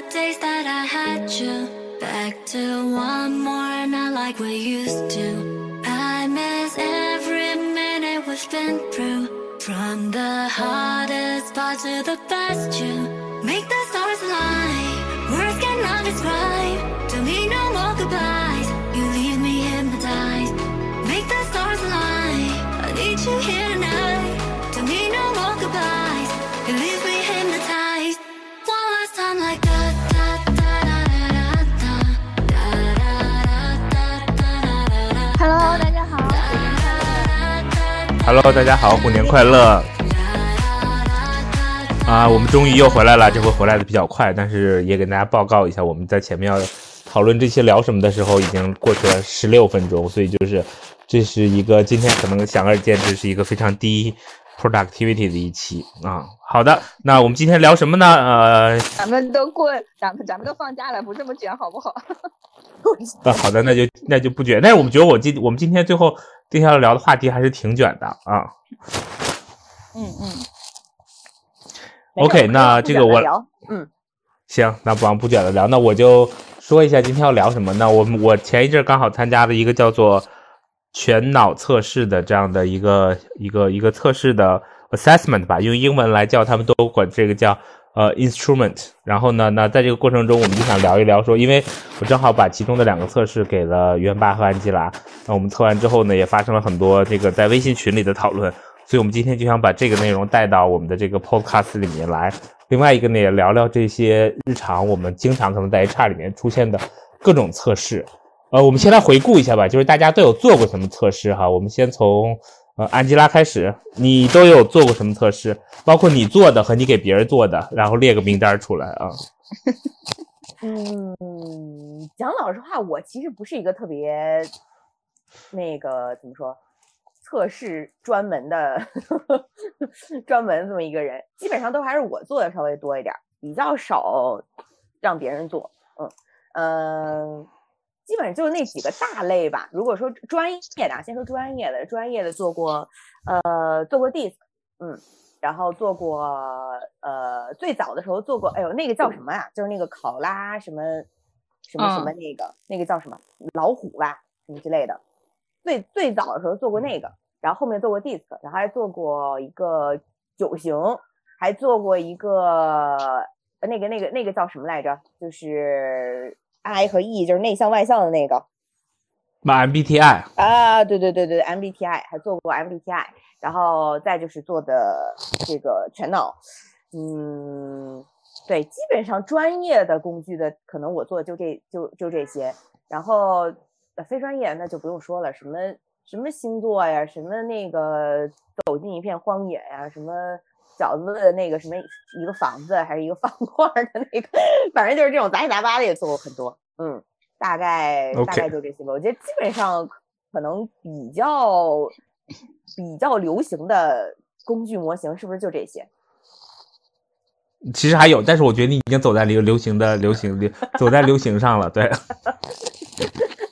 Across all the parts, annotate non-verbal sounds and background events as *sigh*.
the days that I had you. Back to one more, not like we used to. I miss every minute we've been through. From the hardest part to the best, you make the stars align. Words cannot describe. Hello，大家好，虎年快乐！啊，我们终于又回来了，这回回来的比较快，但是也给大家报告一下，我们在前面要讨论这期聊什么的时候，已经过去了十六分钟，所以就是这是一个今天可能显而易见，这是一个非常低 productivity 的一期啊。好的，那我们今天聊什么呢？呃，咱们都过，咱们咱们都放假了，不这么卷好不好？*laughs* 啊，好的，那就那就不卷。但是我们觉得我今我们今天最后定下来聊的话题还是挺卷的啊。嗯嗯。OK，那这个我，嗯，行，那不往不卷的聊，那我就说一下今天要聊什么。那我们我前一阵刚好参加了一个叫做全脑测试的这样的一个一个一个测试的 assessment 吧，用英文来叫，他们都管这个叫呃 instrument。然后呢，那在这个过程中，我们就想聊一聊说，因为我正好把其中的两个测试给了袁爸和安吉拉，那我们测完之后呢，也发生了很多这个在微信群里的讨论。所以，我们今天就想把这个内容带到我们的这个 podcast 里面来。另外一个呢，也聊聊这些日常我们经常可能在 HR 里面出现的各种测试。呃，我们先来回顾一下吧，就是大家都有做过什么测试哈。我们先从呃安吉拉开始，你都有做过什么测试？包括你做的和你给别人做的，然后列个名单出来啊。*laughs* 嗯，讲老实话，我其实不是一个特别那个怎么说。测试专门的 *laughs* 专门这么一个人，基本上都还是我做的稍微多一点，比较少让别人做。嗯嗯、基本上就是那几个大类吧。如果说专业的，先说专业的，专业的做过呃做过 DISC，嗯，然后做过呃最早的时候做过，哎呦那个叫什么呀、啊？就是那个考拉什么什么什么那个、嗯、那个叫什么老虎吧什么之类的。最最早的时候做过那个，然后后面做过 DISC，然后还做过一个九型，还做过一个那个那个那个叫什么来着？就是 I 和 E，就是内向外向的那个。把 MBTI 啊，对对对对，MBTI 还做过 MBTI，然后再就是做的这个全脑，嗯，对，基本上专业的工具的可能我做的就这就就这些，然后。非专业那就不用说了，什么什么星座呀，什么那个走进一片荒野呀，什么饺子的那个什么一个房子还是一个方块的那个，反正就是这种杂七杂八的也做过很多，嗯，大概.大概就这些吧。我觉得基本上可能比较比较流行的工具模型是不是就这些？其实还有，但是我觉得你已经走在流流行的流行流走在流行上了，对。*laughs*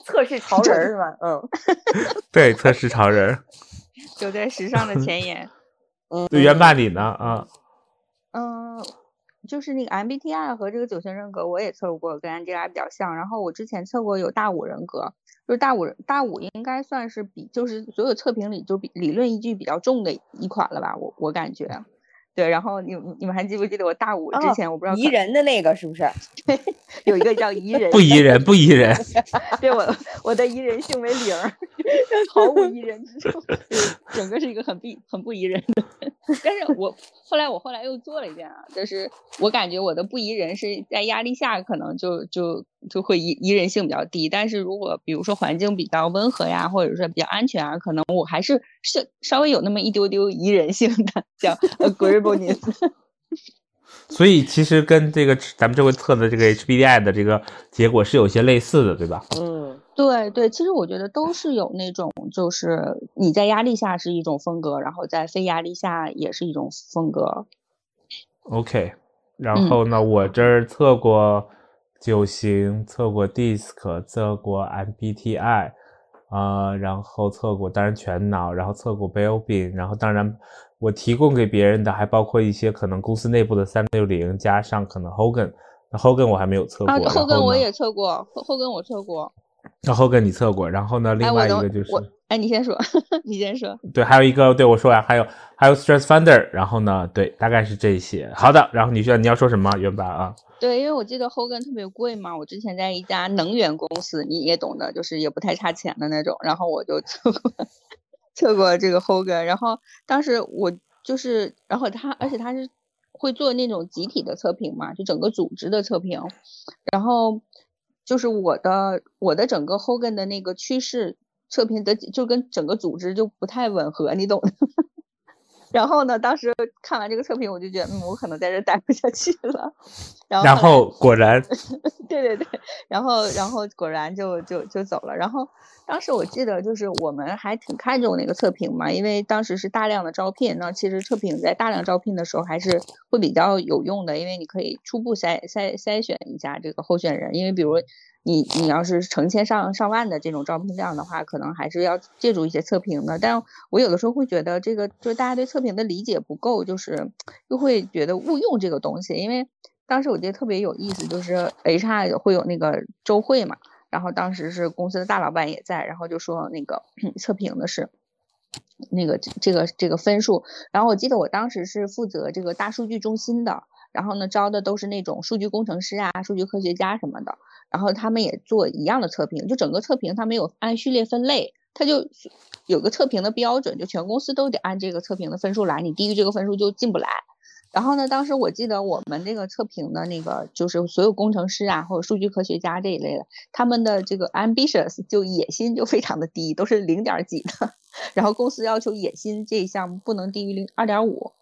测试潮人是吧？嗯，*laughs* 对，测试潮人，*laughs* 走在时尚的前沿。嗯，对，原版里呢？啊，嗯，就是那个 MBTI 和这个九型人格，我也测过，跟 Angela 比较像。然后我之前测过有大五人格，就是大五大五应该算是比就是所有测评里就比理论依据比较重的一款了吧？我我感觉。对，然后你你们还记不记得我大五之前、哦、我不知道宜人的那个是不是？*laughs* 对，有一个叫宜人，不宜人，不宜人。*laughs* 对我我的宜人性为零，毫无宜人之处，整个是一个很不很不宜人的。*laughs* 但是我后来我后来又做了一遍啊，就是我感觉我的不宜人是在压力下可能就就就会依依人性比较低，但是如果比如说环境比较温和呀，或者说比较安全啊，可能我还是是稍微有那么一丢丢依人性的，叫 agreeableness。*laughs* *laughs* 所以其实跟这个咱们这回测的这个 HBDI 的这个结果是有些类似的，对吧？嗯，对对，其实我觉得都是有那种，就是你在压力下是一种风格，然后在非压力下也是一种风格。OK，然后呢，我这儿测过九型，测过 DISC，测过 MBTI，啊、然后测过当然全脑，然后测过 Belbin，然后当然我提供给别人的还包括一些可能公司内部的三六零，加上可能 Hogan 那 Hogan 我还没有测过，啊，后跟我也测过，，Hogan 我测过。那 Hogan 你测过，然后呢，另外一个就是我哎，你先说，*laughs* 你先说。对，还有一个对我说完，还有还有 Stress Finder，然后呢，对，大概是这些。好的，然后你需要你要说什么，元宝啊？对，因为我记得 Hogan 特别贵嘛，我之前在一家能源公司，你也懂的，就是也不太差钱的那种，然后我就测过 *laughs* 测过这个 Hogan，然后当时我就是，然后他，而且他是会做那种集体的测评嘛，就整个组织的测评，然后就是我的我的整个 Hogan 的那个趋势测评的就跟整个组织就不太吻合，你懂的。然后呢，当时看完这个测评，我就觉得，嗯，我可能在这待不下去了。然后果然，*laughs* 对对对，然后然后果然就就就走了。然后当时我记得就是我们还挺看重那个测评嘛，因为当时是大量的招聘，那其实测评在大量招聘的时候还是会比较有用的，因为你可以初步筛筛筛选一下这个候选人，因为比如。你你要是成千上上万的这种招聘量的话，可能还是要借助一些测评的。但我有的时候会觉得这个就是大家对测评的理解不够，就是又会觉得误用这个东西，因为当时我记得特别有意思，就是 HR 会有那个周会嘛，然后当时是公司的大老板也在，然后就说那个 *clears throat* 测评的是那个这个这个分数，然后我记得我当时是负责这个大数据中心的，然后呢招的都是那种数据工程师啊、数据科学家什么的，然后他们也做一样的测评，就整个测评他没有按序列分类，他就有个测评的标准，就全公司都得按这个测评的分数来，你低于这个分数就进不来。然后呢，当时我记得我们这个测评的那个，就是所有工程师啊，或者数据科学家这一类的，他们的这个 ambitious 就野心就非常的低，都是零点几的。然后公司要求野心这一项不能低于零二点五。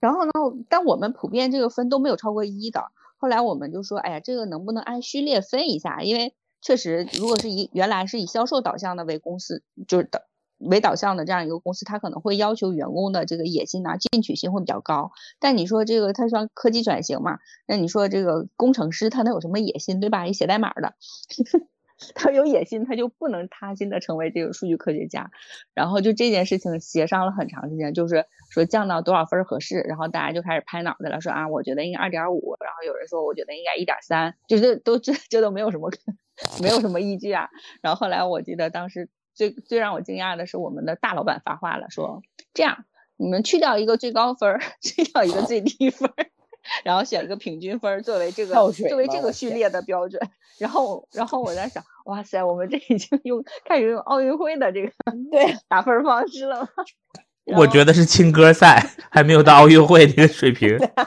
然后呢，但我们普遍这个分都没有超过一的。后来我们就说，哎呀，这个能不能按序列分一下？因为确实，如果是以原来是以销售导向的为公司，就是导。为导向的这样一个公司，它可能会要求员工的这个野心呐、进取心会比较高。但你说这个它算科技转型嘛？那你说这个工程师他能有什么野心，对吧？也写代码的，他有野心，他就不能踏心的成为这个数据科学家。然后就这件事情协商了很长时间，就是说降到多少分合适。然后大家就开始拍脑袋了，说啊，我觉得应该二点五。然后有人说我觉得应该一点三，就是都这这都没有什么 *laughs* 没有什么依据啊。然后后来我记得当时。最最让我惊讶的是，我们的大老板发话了，说这样你们去掉一个最高分，*laughs* 去掉一个最低分，然后选一个平均分儿作为这个作为这个序列的标准。*laughs* 然后然后我在想，哇塞，我们这已经用开始用奥运会的这个对打分方式了吗？*laughs* 我觉得是青歌赛，还没有到奥运会那个水平。*laughs*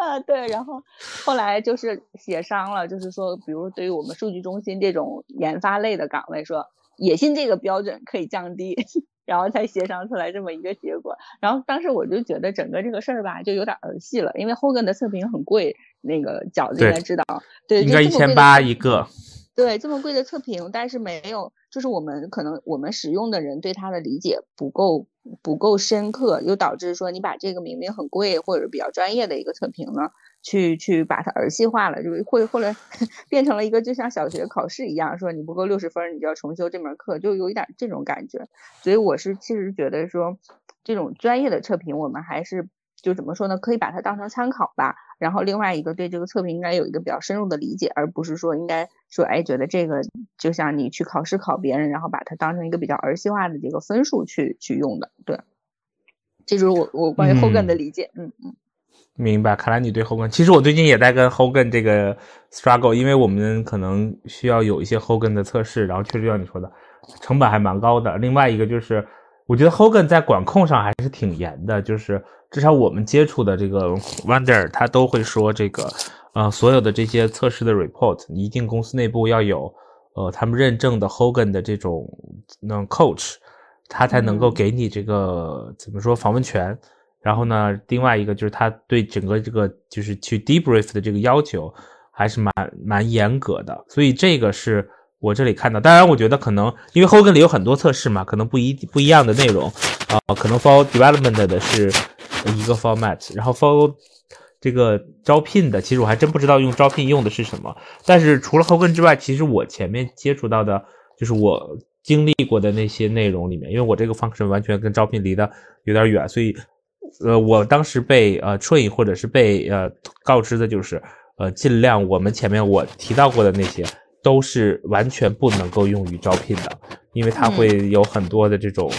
啊，对，然后后来就是协商了，就是说，比如对于我们数据中心这种研发类的岗位，说。野心这个标准可以降低，然后才协商出来这么一个结果。然后当时我就觉得整个这个事儿吧，就有点儿戏了，因为 Hogan 的测评很贵，那个饺子应该知道，对，应该一千八一个。对，这么贵的测评，但是没有，就是我们可能我们使用的人对它的理解不够不够深刻，又导致说你把这个明明很贵或者比较专业的一个测评呢。去去把它儿戏化了，就会后来 *laughs* 变成了一个就像小学考试一样，说你不够六十分，你就要重修这门课，就有一点这种感觉。所以我是其实觉得说，这种专业的测评，我们还是就怎么说呢？可以把它当成参考吧。然后另外一个对这个测评应该有一个比较深入的理解，而不是说应该说哎觉得这个就像你去考试考别人，然后把它当成一个比较儿戏化的这个分数去去用的。对，这就是我我关于后根的理解。嗯嗯。明白，看来你对 Hogan，其实我最近也在跟 Hogan 这个 struggle，因为我们可能需要有一些 Hogan 的测试，然后确实像你说的，成本还蛮高的。另外一个就是，我觉得 Hogan 在管控上还是挺严的，就是至少我们接触的这个 Wonder，他都会说这个，呃，所有的这些测试的 report，一定公司内部要有，呃，他们认证的 Hogan 的这种那 coach，他才能够给你这个怎么说访问权。然后呢，另外一个就是他对整个这个就是去 debrief 的这个要求还是蛮蛮严格的，所以这个是我这里看到。当然，我觉得可能因为 Hogan 里有很多测试嘛，可能不一不一样的内容啊，可能 for development 的是一个 format，然后 for 这个招聘的，其实我还真不知道用招聘用的是什么。但是除了 Hogan 之外，其实我前面接触到的，就是我经历过的那些内容里面，因为我这个 function 完全跟招聘离得有点远，所以。呃，我当时被呃 train 或者是被呃告知的就是，呃，尽量我们前面我提到过的那些都是完全不能够用于招聘的，因为它会有很多的这种，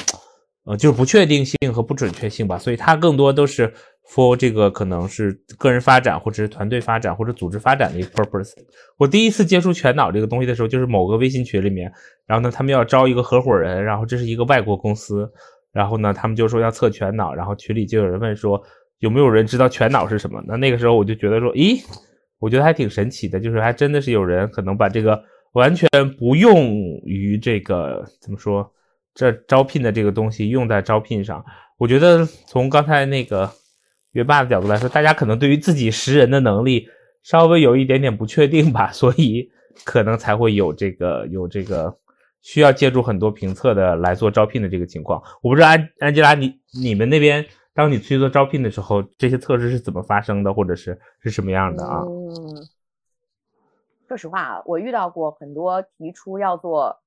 呃，就是不确定性和不准确性吧，所以它更多都是 for 这个可能是个人发展或者是团队发展或者组织发展的一个 purpose。我第一次接触全脑这个东西的时候，就是某个微信群里面，然后呢，他们要招一个合伙人，然后这是一个外国公司，然后呢，他们就说要测全脑，然后群里就有人问说有没有人知道全脑是什么？那那个时候我就觉得说，咦。我觉得还挺神奇的，就是还真的是有人可能把这个完全不用于这个怎么说，这招聘的这个东西用在招聘上。我觉得从刚才那个约霸的角度来说，大家可能对于自己识人的能力稍微有一点点不确定吧，所以可能才会有这个有这个需要借助很多评测的来做招聘的这个情况。我不知道安安吉拉，你你们那边。当你去做招聘的时候，这些测试是怎么发生的，或者是是什么样的啊？嗯，说实话啊，我遇到过很多提出要做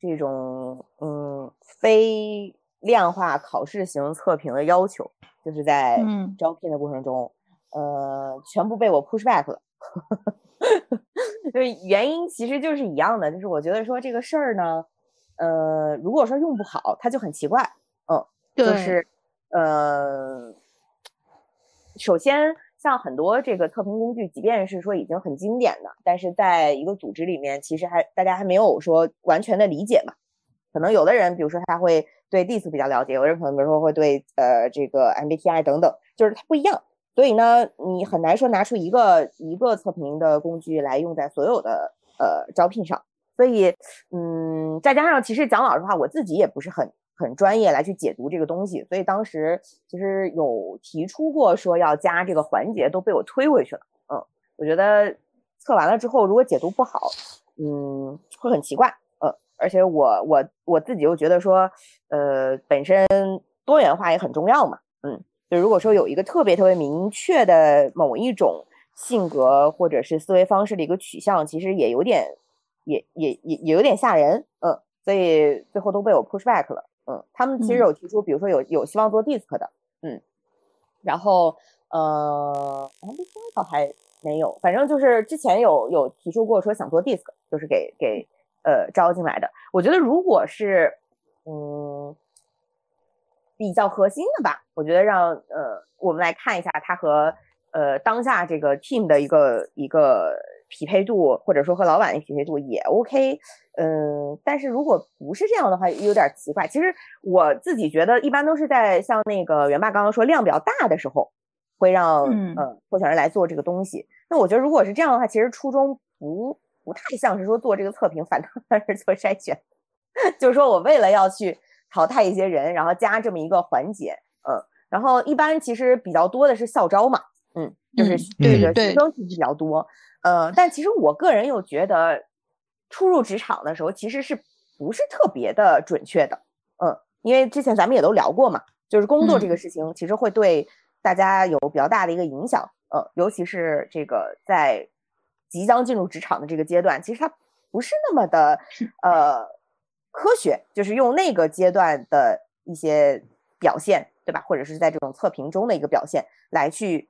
这种嗯非量化考试型测评的要求，就是在招聘的过程中，呃，全部被我 push back 了。*laughs* 就是原因其实就是一样的，就是我觉得说这个事儿呢，呃，如果说用不好，它就很奇怪。嗯，就是。呃，首先，像很多这个测评工具，即便是说已经很经典的，但是在一个组织里面，其实还大家还没有说完全的理解嘛。可能有的人，比如说他会对 DISC 比较了解，有的人可能比如说会对呃这个 MBTI 等等，就是它不一样。所以呢，你很难说拿出一个一个测评的工具来用在所有的呃招聘上。所以，嗯，再加上其实讲老实话，我自己也不是很。很专业来去解读这个东西，所以当时其实有提出过说要加这个环节，都被我推回去了。嗯，我觉得测完了之后，如果解读不好，嗯，会很奇怪。嗯，而且我我我自己又觉得说，呃，本身多元化也很重要嘛。嗯，就如果说有一个特别特别明确的某一种性格或者是思维方式的一个取向，其实也有点，也也也也有点吓人。嗯，所以最后都被我 push back 了。嗯，他们其实有提出，比如说有有希望做 DISC 的，嗯，然后呃，MBTI 倒还没有，反正就是之前有有提出过说想做 DISC，就是给给呃招进来的。我觉得如果是嗯比较核心的吧，我觉得让呃我们来看一下他和呃当下这个 team 的一个一个。匹配度，或者说和老板的匹配度也 OK，嗯，但是如果不是这样的话，有点奇怪。其实我自己觉得，一般都是在像那个元爸刚刚说量比较大的时候，会让嗯候选人来做这个东西。那我觉得如果是这样的话，其实初衷不不太像是说做这个测评，反倒 *laughs* 是做筛选，*laughs* 就是说我为了要去淘汰一些人，然后加这么一个环节，嗯，然后一般其实比较多的是校招嘛，嗯，就是这个学生其实比较多。呃，但其实我个人又觉得，初入职场的时候其实是不是特别的准确的，嗯，因为之前咱们也都聊过嘛，就是工作这个事情其实会对大家有比较大的一个影响，呃，尤其是这个在即将进入职场的这个阶段，其实它不是那么的呃科学，就是用那个阶段的一些表现，对吧？或者是在这种测评中的一个表现来去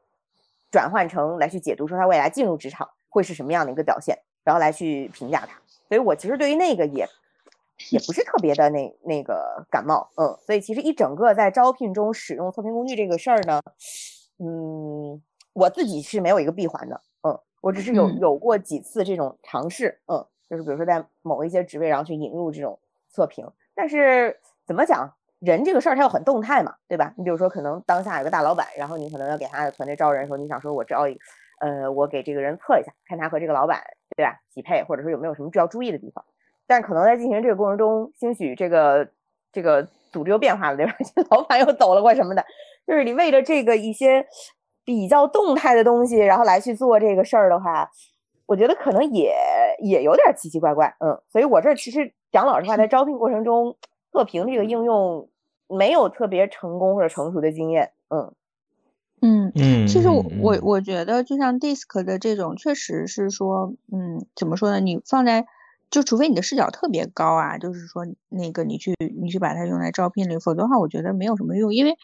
转换成来去解读说他未来进入职场。会是什么样的一个表现，然后来去评价他。所以我其实对于那个也也不是特别的那那个感冒，嗯。所以其实一整个在招聘中使用测评工具这个事儿呢，嗯，我自己是没有一个闭环的，嗯，我只是有有过几次这种尝试，嗯，就是比如说在某一些职位，然后去引入这种测评。但是怎么讲，人这个事儿它又很动态嘛，对吧？你比如说可能当下有个大老板，然后你可能要给他的团队招人，说你想说我招一。呃，我给这个人测一下，看他和这个老板对吧匹配，或者说有没有什么需要注意的地方。但可能在进行这个过程中，兴许这个这个组织又变化了，对吧？*laughs* 老板又走了或什么的，就是你为了这个一些比较动态的东西，然后来去做这个事儿的话，我觉得可能也也有点奇奇怪怪。嗯，所以我这其实讲老实话，在招聘过程中测评这个应用没有特别成功或者成熟的经验。嗯。嗯嗯，其实我我我觉得，就像 DISC 的这种，确实是说，嗯，怎么说呢？你放在，就除非你的视角特别高啊，就是说那个你去你去把它用来招聘里，否则的话，我觉得没有什么用。因为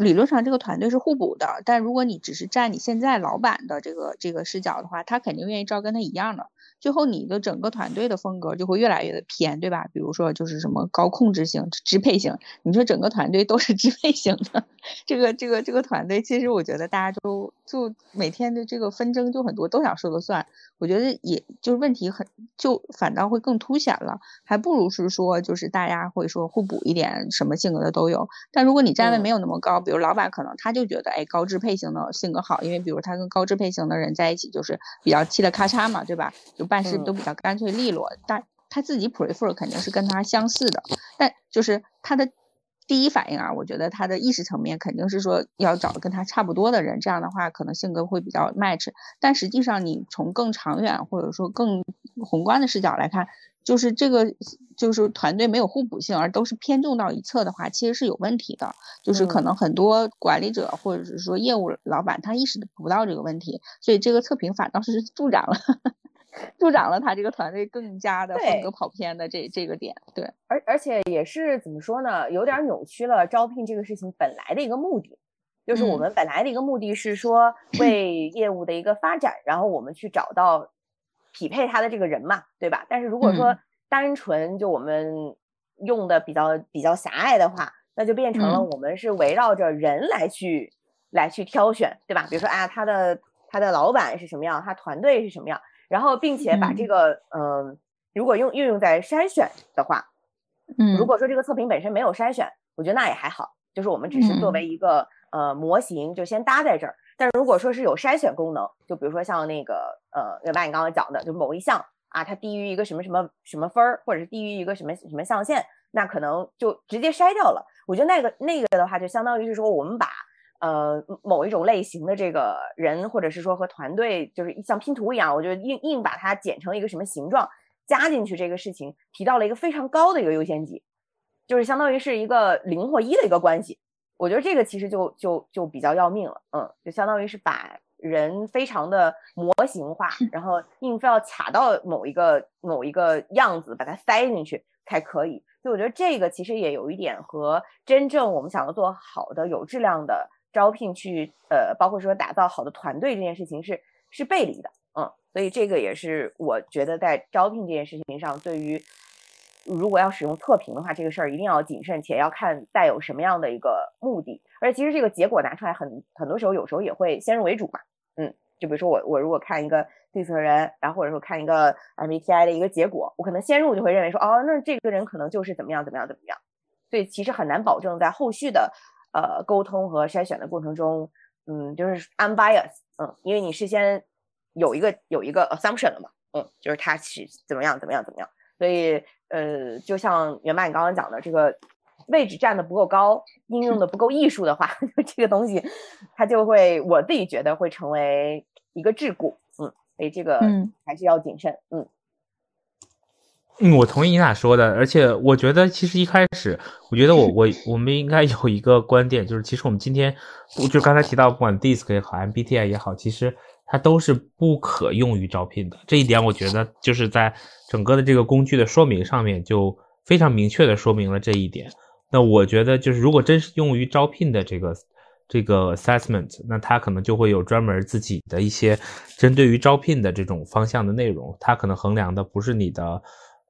理论上这个团队是互补的，但如果你只是站你现在老板的这个这个视角的话，他肯定愿意招跟他一样的。最后你的整个团队的风格就会越来越的偏，对吧？比如说就是什么高控制型、支配型，你说整个团队都是支配型的，这个这个这个团队，其实我觉得大家都就每天的这个纷争就很多，都想说了算。我觉得也就是问题很，就反倒会更凸显了，还不如是说就是大家会说互补一点，什么性格的都有。但如果你站位没有那么高，比如老板可能他就觉得哎高支配型的性格好，因为比如他跟高支配型的人在一起就是比较嘁的咔嚓嘛，对吧？就办事都比较干脆利落。但他自己 prefer 肯定是跟他相似的，但就是他的。第一反应啊，我觉得他的意识层面肯定是说要找跟他差不多的人，这样的话可能性格会比较 match。但实际上，你从更长远或者说更宏观的视角来看，就是这个就是团队没有互补性，而都是偏重到一侧的话，其实是有问题的。就是可能很多管理者或者是说业务老板他意识不到这个问题，所以这个测评反倒是助长了。助长了他这个团队更加的风格跑偏的这这个点，对，而而且也是怎么说呢，有点扭曲了招聘这个事情本来的一个目的，就是我们本来的一个目的是说 *clears throat* 为业务的一个发展，然后我们去找到匹配他的这个人嘛，对吧？但是如果说单纯就我们用的比较比较狭隘的话，那就变成了我们是围绕着人来去来去挑选，对吧？比如说啊，他的他的老板是什么样，他团队是什么样。然后，并且把这个，嗯，如果用运用在筛选的话，嗯，如果说这个测评本身没有筛选，我觉得那也还好，就是我们只是作为一个呃模型，就先搭在这儿。但如果说是有筛选功能，就比如说像那个，呃，原来你刚刚讲的，就某一项啊，它低于一个什么什么什么分儿，或者是低于一个什么什么象限，那可能就直接筛掉了。我觉得那个那个的话，就相当于是说我们把。呃，某一种类型的这个人，或者是说和团队，就是像拼图一样，我就硬硬把它剪成一个什么形状，加进去这个事情，提到了一个非常高的一个优先级，就是相当于是一个零或一的一个关系。我觉得这个其实就就就比较要命了，嗯，就相当于是把人非常的模型化，然后硬非要卡到某一个某一个样子，把它塞进去才可以。所以我觉得这个其实也有一点和真正我们想要做好的有质量的。招聘去呃，包括说打造好的团队这件事情是是背离的，嗯，所以这个也是我觉得在招聘这件事情上，对于如果要使用测评的话，这个事儿一定要谨慎，且要看带有什么样的一个目的。而且其实这个结果拿出来很很多时候，有时候也会先入为主嘛，嗯，就比如说我我如果看一个对策人，然后或者说看一个 MBTI 的一个结果，我可能先入就会认为说，哦，那这个人可能就是怎么样怎么样怎么样，所以其实很难保证在后续的。呃，沟通和筛选的过程中，嗯，就是 unbiased，嗯，因为你事先有一个有一个 assumption 了嘛，嗯，就是他是怎么样怎么样怎么样，所以呃，就像袁爸你刚刚讲的，这个位置站的不够高，应用的不够艺术的话，*laughs* 这个东西它就会，我自己觉得会成为一个桎梏，嗯，所以这个还是要谨慎，嗯。嗯，嗯我同意你俩说的，而且我觉得其实一开始，我觉得我我我们应该有一个观点，就是其实我们今天就刚才提到，不管 DISC 也好，MBTI 也好，其实它都是不可用于招聘的。这一点我觉得就是在整个的这个工具的说明上面就非常明确的说明了这一点。那我觉得就是如果真是用于招聘的这个这个 assessment，那它可能就会有专门自己的一些针对于招聘的这种方向的内容，它可能衡量的不是你的。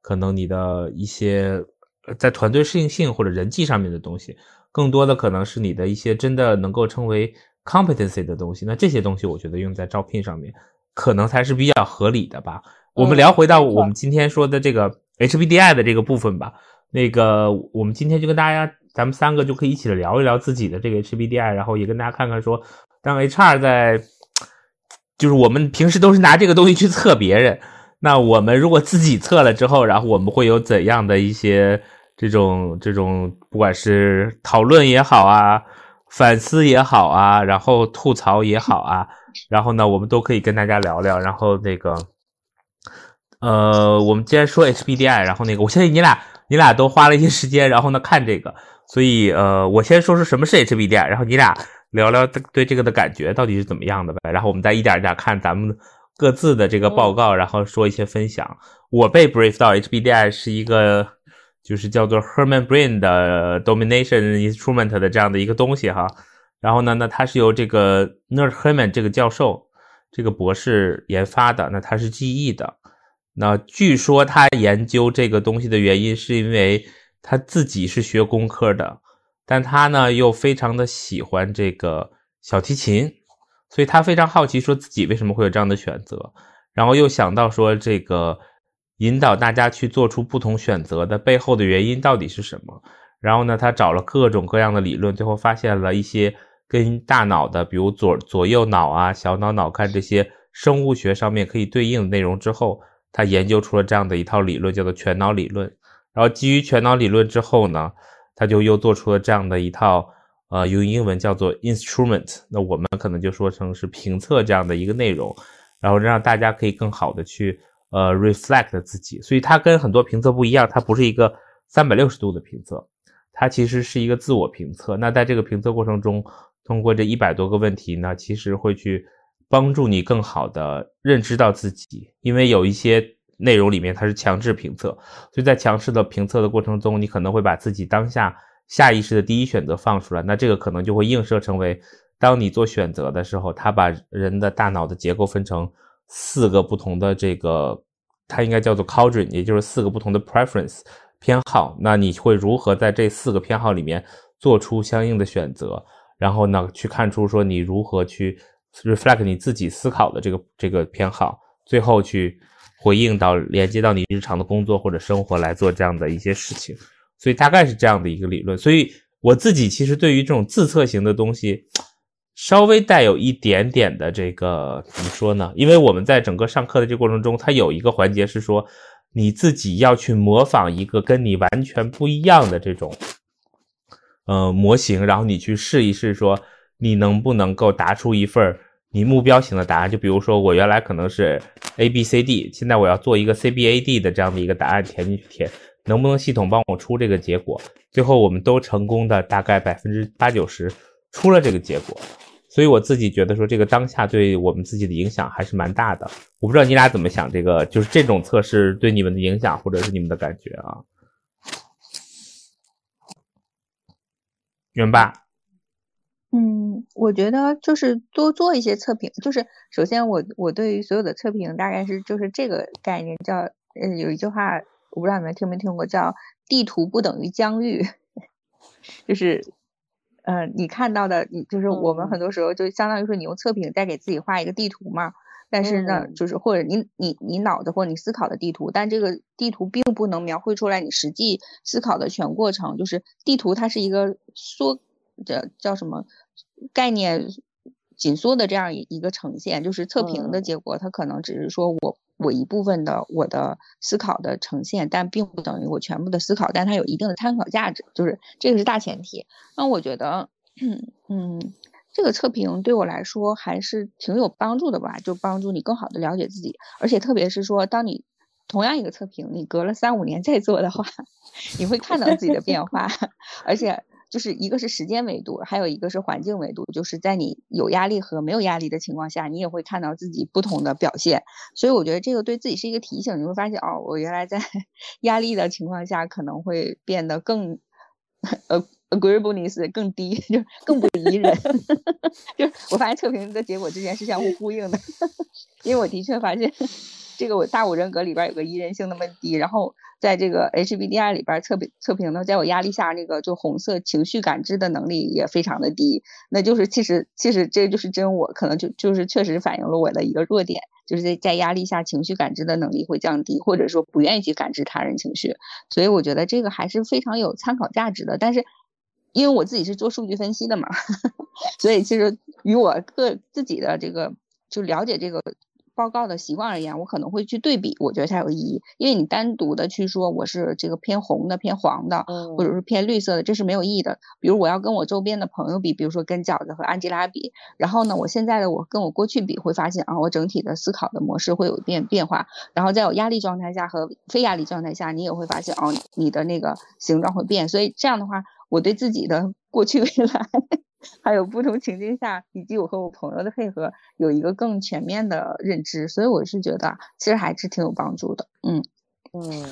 可能你的一些在团队适应性或者人际上面的东西，更多的可能是你的一些真的能够称为 competency 的东西。那这些东西，我觉得用在招聘上面，可能才是比较合理的吧。我们聊回到我们今天说的这个 HBDI 的这个部分吧。那个，我们今天就跟大家，咱们三个就可以一起聊一聊自己的这个 HBDI，然后也跟大家看看说，当 HR 在，*tsk* 就是我们平时都是拿这个东西去测别人。那我们如果自己测了之后，然后我们会有怎样的一些这种这种，不管是讨论也好啊，反思也好啊，然后吐槽也好啊，然后呢，我们都可以跟大家聊聊。然后那个，呃，我们既然说 HBDI，然后那个，我相信你俩你俩都花了一些时间，然后呢看这个，所以呃，我先说说什么是 HBDI，然后你俩聊聊对这个的感觉到底是怎么样的呗，然后我们再一点一点看咱们。各自的这个报告，然后说一些分享。我被 brief 到 HBDI 是一个，就是叫做 Herman Brain 的 Domination Instrument 的这样的一个东西哈。然后呢，那它是由这个 Nerd Herman 这个教授这个博士研发的，那他是记忆的。那据说他研究这个东西的原因是因为他自己是学工科的，但他呢又非常的喜欢这个小提琴，所以他非常好奇，说自己为什么会有这样的选择，然后又想到说这个引导大家去做出不同选择的背后的原因到底是什么。然后呢，他找了各种各样的理论，最后发现了一些跟大脑的，比如左左右脑啊、小脑脑干这些生物学上面可以对应的内容之后。他研究出了这样的一套理论，叫做全脑理论。然后基于全脑理论之后呢，他就又做出了这样的一套，呃，用英文叫做 instrument。那我们可能就说成是评测这样的一个内容，然后让大家可以更好的去呃 reflect 自己。所以它跟很多评测不一样，它不是一个三百六十度的评测，它其实是一个自我评测。那在这个评测过程中，通过这一百多个问题呢，其实会去。帮助你更好的认知到自己，因为有一些内容里面它是强制评测，所以在强势的评测的过程中，你可能会把自己当下下意识的第一选择放出来，那这个可能就会映射成为，当你做选择的时候，它把人的大脑的结构分成四个不同的这个，它应该叫做 quadrant，也就是四个不同的 preference 偏好，那你会如何在这四个偏好里面做出相应的选择，然后呢，去看出说你如何去。reflect 你自己思考的这个这个偏好，最后去回应到连接到你日常的工作或者生活来做这样的一些事情，所以大概是这样的一个理论。所以我自己其实对于这种自测型的东西，稍微带有一点点的这个怎么说呢？因为我们在整个上课的这个过程中，它有一个环节是说你自己要去模仿一个跟你完全不一样的这种呃模型，然后你去试一试说。你能不能够答出一份你目标型的答案？就比如说，我原来可能是 A B C D，现在我要做一个 C B A D 的这样的一个答案填进去填，能不能系统帮我出这个结果？最后我们都成功的，大概百分之八九十出了这个结果。所以我自己觉得说，这个当下对我们自己的影响还是蛮大的。我不知道你俩怎么想，这个就是这种测试对你们的影响，或者是你们的感觉啊？元爸。嗯，我觉得就是多做一些测评。就是首先，我我对于所有的测评大概是就是这个概念，叫呃有一句话，我不知道你们听没听过，叫地图不等于疆域。就是呃你看到的，你就是我们很多时候就相当于说你用测评在给自己画一个地图嘛。但是呢，就是或者你你你脑子或者你思考的地图，但这个地图并不能描绘出来你实际思考的全过程。就是地图它是一个缩叫叫什么？概念紧缩的这样一一个呈现，就是测评的结果，它可能只是说我我一部分的我的思考的呈现，但并不等于我全部的思考，但它有一定的参考价值，就是这个是大前提。那我觉得，*clears throat* 嗯，这个测评对我来说还是挺有帮助的吧，就帮助你更好的了解自己，而且特别是说，当你同样一个测评，你隔了三五年再做的话，*laughs* 你会看到自己的变化，*laughs* 而且。就是一个是时间维度，还有一个是环境维度。就是在你有压力和没有压力的情况下，你也会看到自己不同的表现。所以我觉得这个对自己是一个提醒。你会发现，哦，我原来在 *laughs* 压力的情况下可能会变得更呃 agreeableness 更低，就更不宜人。*laughs* 就我发现测评的结果之间是相互呼应的，*laughs* 因为我的确发现。这个我大五人格里边有个宜人性那么低，然后在这个 HBDI 里边测评测评呢，在我压力下那个就红色情绪感知的能力也非常的低，那就是其实其实这就是真我，可能就就是确实反映了我的一个弱点，就是在在压力下情绪感知的能力会降低，或者说不愿意去感知他人情绪，所以我觉得这个还是非常有参考价值的。但是因为我自己是做数据分析的嘛，*laughs* 所以其实与我个自己的这个就了解这个。报告的习惯而言，我可能会去对比，我觉得才有意义。因为你单独的去说我是这个偏红的、偏黄的，或者是偏绿色的，这是没有意义的。比如我要跟我周边的朋友比，比如说跟饺子和安吉拉比，然后呢，我现在的我跟我过去比，会发现啊，我整体的思考的模式会有变变化。然后在有压力状态下和非压力状态下，你也会发现哦，你的那个形状会变。所以这样的话，我对自己的过去未来。还有不同情境下，以及我和我朋友的配合，有一个更全面的认知，所以我是觉得其实还是挺有帮助的。嗯嗯，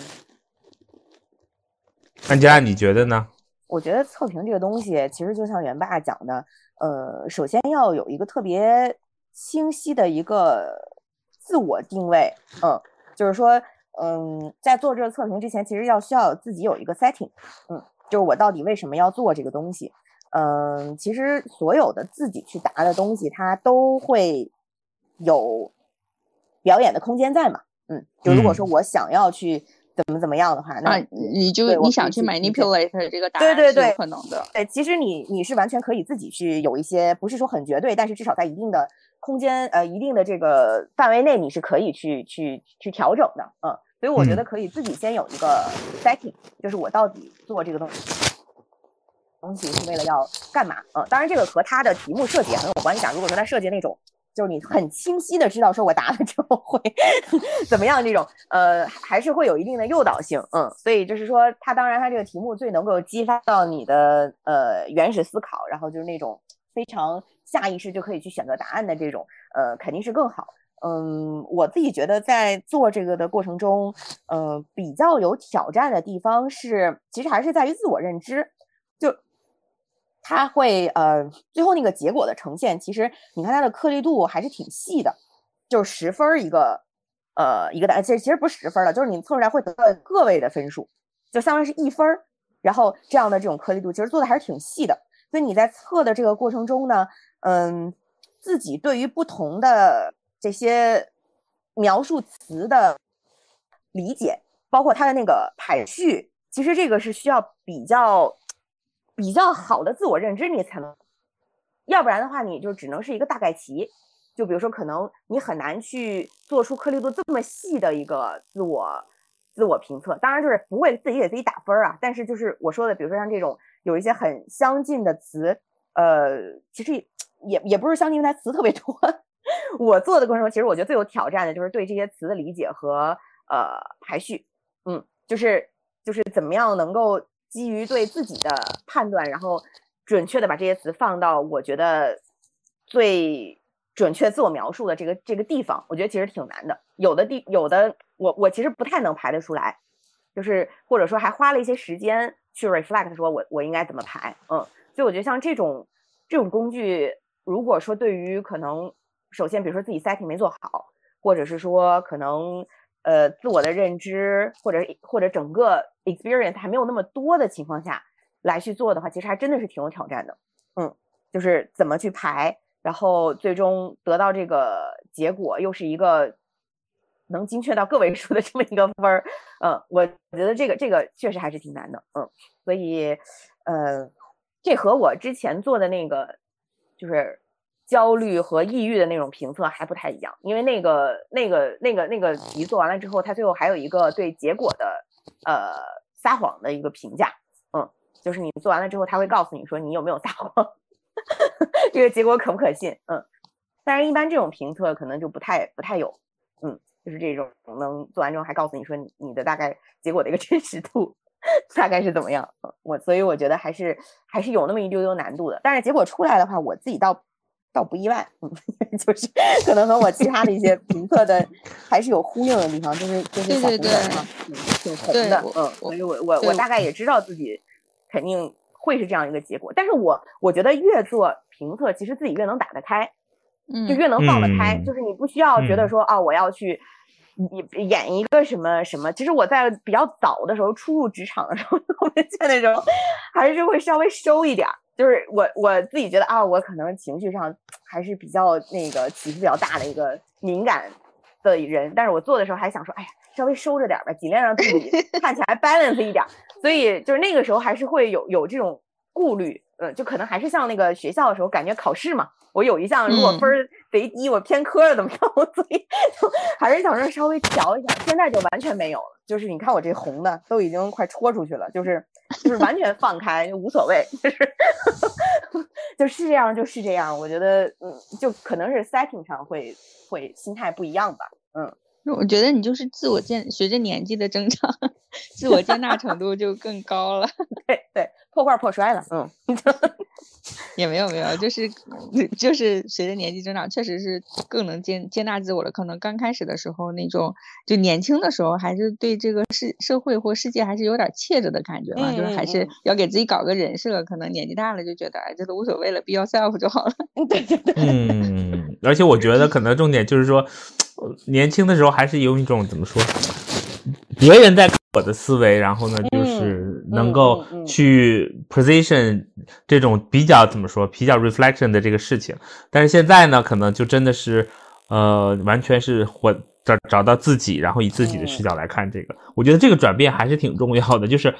安佳，你觉得呢？我觉得测评这个东西，其实就像元爸讲的，呃，首先要有一个特别清晰的一个自我定位，嗯，就是说，嗯，在做这个测评之前，其实要需要自己有一个 setting，嗯，就是我到底为什么要做这个东西，嗯，其实所有的自己去答的东西，它都会有表演的空间在嘛，嗯，就如果说我想要去。怎么怎么样的话，那你就你想去 manipulate 这个答案是有可能的。对，其实你你是完全可以自己去有一些，不是说很绝对，但是至少在一定的空间呃一定的这个范围内，你是可以去去去调整的。嗯，所以我觉得可以自己先有一个 setting，就是我到底做这个东西东西是为了要干嘛？嗯，当然这个和他的题目设计很有关系。啊。如果说他设计那种。就是你很清晰的知道，说我答了之后会 *laughs* 怎么样，这种呃还是会有一定的诱导性，嗯，所以就是说，它当然它这个题目最能够激发到你的呃原始思考，然后就是那种非常下意识就可以去选择答案的这种，呃肯定是更好。嗯，我自己觉得在做这个的过程中，呃比较有挑战的地方是，其实还是在于自我认知。就它会呃，最后那个结果的呈现，其实你看它的颗粒度还是挺细的，就是十分一个，呃，一个答案，其实其实不是十分了，就是你测出来会得到个位的分数，就相当于是一分，然后这样的这种颗粒度，其实做的还是挺细的。所以你在测的这个过程中呢，嗯，自己对于不同的这些描述词的理解，包括它的那个排序，其实这个是需要比较。比较好的自我认知，你才能，要不然的话，你就只能是一个大概齐。就比如说，可能你很难去做出颗粒度这么细的一个自我自我评测。当然，就是不会自己给自己打分儿啊。但是，就是我说的，比如说像这种有一些很相近的词，呃，其实也也不是相近，因为它词特别多。*laughs* 我做的过程中，其实我觉得最有挑战的就是对这些词的理解和呃排序。嗯，就是就是怎么样能够。基于对自己的判断，然后准确的把这些词放到我觉得最准确自我描述的这个这个地方，我觉得其实挺难的。有的地有的我我其实不太能排得出来，就是或者说还花了一些时间去 reflect，说我我应该怎么排，嗯，所以我觉得像这种这种工具，如果说对于可能首先比如说自己 setting 没做好，或者是说可能。呃，自我的认知或者或者整个 experience 还没有那么多的情况下来去做的话，其实还真的是挺有挑战的。嗯，就是怎么去排，然后最终得到这个结果，又是一个能精确到个位数的 *laughs* 这么一个分儿。嗯，我觉得这个这个确实还是挺难的。嗯，所以呃，这和我之前做的那个就是。焦虑和抑郁的那种评测还不太一样，因为那个、那个、那个、那个题做完了之后，他最后还有一个对结果的呃撒谎的一个评价，嗯，就是你做完了之后，他会告诉你说你有没有撒谎，*laughs* 这个结果可不可信，嗯，但是一般这种评测可能就不太不太有，嗯，就是这种能做完之后还告诉你说你的大概结果的一个真实度 *laughs* 大概是怎么样，我所以我觉得还是还是有那么一丢丢难度的，但是结果出来的话，我自己倒。倒不意外，嗯，*laughs* 就是可能和我其他的一些 *laughs* 评测的还是有呼应的地方，就是就是小红人嘛，挺红的，嗯，所以我我我大概也知道自己肯定会是这样一个结果，但是我我觉得越做评测，其实自己越能打得开，嗯，就越能放得开，就是你不需要觉得说啊，我要去演演一个什么什么，其实我在比较早的时候初入职场的时候，*laughs* 我们见那种还是会稍微收一点。就是我我自己觉得啊，我可能情绪上还是比较那个起伏比较大的一个敏感的人，但是我做的时候还想说，哎呀，稍微收着点吧，尽量让自己 *laughs* 看起来 balance 一点。所以就是那个时候还是会有有这种顾虑，嗯，就可能还是像那个学校的时候，感觉考试嘛，我有一项如果分儿贼低，我偏科了怎么着，所以就还是想说稍微调一下。现在就完全没有了。就是你看我这红的都已经快戳出去了，就是就是完全放开就无所谓，就是 *laughs* 就是这样就是这样。我觉得嗯，就可能是 setting 上会会心态不一样吧，嗯，我觉得你就是自我接，随着年纪的增长，*laughs* 自我接纳程度就更高了。*laughs* 对对，破罐破摔了，嗯。*laughs* 也没有没有，就是就是随着年纪增长，确实是更能接接纳自我了。可能刚开始的时候，那种就年轻的时候，还是对这个世社会或世界还是有点怯着的感觉嘛，就是还是要给自己搞个人设。可能年纪大了就觉得，哎，这都无所谓了，be yourself 就好了。对对对。嗯，而且我觉得可能重点就是说，年轻的时候还是有一种怎么说，别人在。我的思维，然后呢，就是能够去 position 这种比较怎么说，比较 reflection 的这个事情。但是现在呢，可能就真的是，呃，完全是或找找到自己，然后以自己的视角来看这个。我觉得这个转变还是挺重要的，就是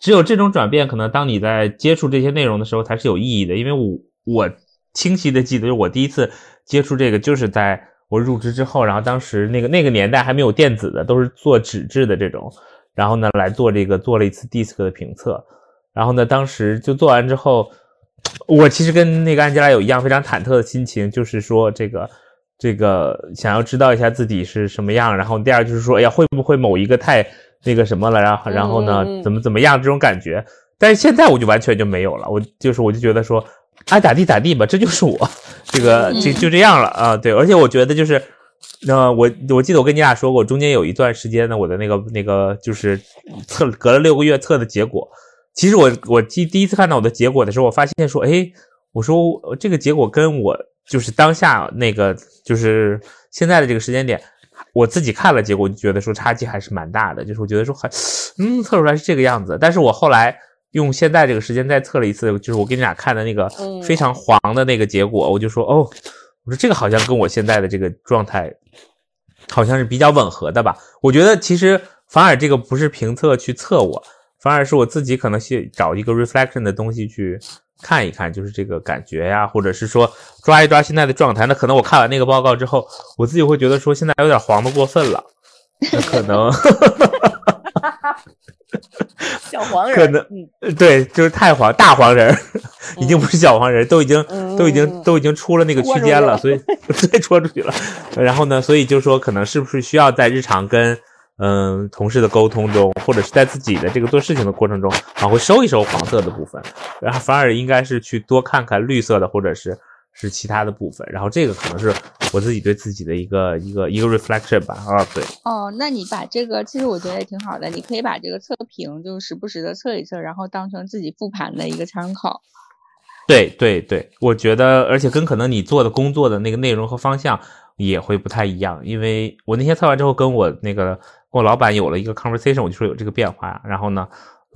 只有这种转变，可能当你在接触这些内容的时候才是有意义的。因为我我清晰的记得，就是我第一次接触这个就是在我入职之后，然后当时那个那个年代还没有电子的，都是做纸质的这种。然后呢，来做这个做了一次 DISC 的评测，然后呢，当时就做完之后，我其实跟那个安吉拉有一样非常忐忑的心情，就是说这个这个想要知道一下自己是什么样，然后第二就是说，哎呀，会不会某一个太那个什么了，然后然后呢，怎么怎么样这种感觉，但是现在我就完全就没有了，我就是我就觉得说，爱咋地咋地吧，这就是我，这个就就这样了啊，对，而且我觉得就是。那我我记得我跟你俩说过，中间有一段时间呢，我的那个那个就是测隔了六个月测的结果。其实我我第第一次看到我的结果的时候，我发现说，哎，我说这个结果跟我就是当下那个就是现在的这个时间点，我自己看了结果，就觉得说差距还是蛮大的。就是我觉得说还嗯测出来是这个样子，但是我后来用现在这个时间再测了一次，就是我给你俩看的那个非常黄的那个结果，我就说哦。我说这个好像跟我现在的这个状态，好像是比较吻合的吧？我觉得其实反而这个不是评测去测我，反而是我自己可能去找一个 reflection 的东西去看一看，就是这个感觉呀，或者是说抓一抓现在的状态。那可能我看完那个报告之后，我自己会觉得说现在有点黄的过分了，那可能。*laughs* *laughs* 小黄人，可能对，就是太黄大黄人，已经不是小黄人，都已经都已经都已经出了那个区间了，所以 *laughs* 对戳出去了。然后呢，所以就说可能是不是需要在日常跟嗯同事的沟通中，或者是在自己的这个做事情的过程中，往回收一收黄色的部分，然后反而应该是去多看看绿色的，或者是。是其他的部分，然后这个可能是我自己对自己的一个一个一个 reflection 吧，啊，对。哦，那你把这个，其实我觉得也挺好的，你可以把这个测评，就时不时的测一测，然后当成自己复盘的一个参考。对对对，我觉得，而且跟可能你做的工作的那个内容和方向也会不太一样，因为我那天测完之后，跟我那个跟我老板有了一个 conversation，我就说有这个变化，然后呢。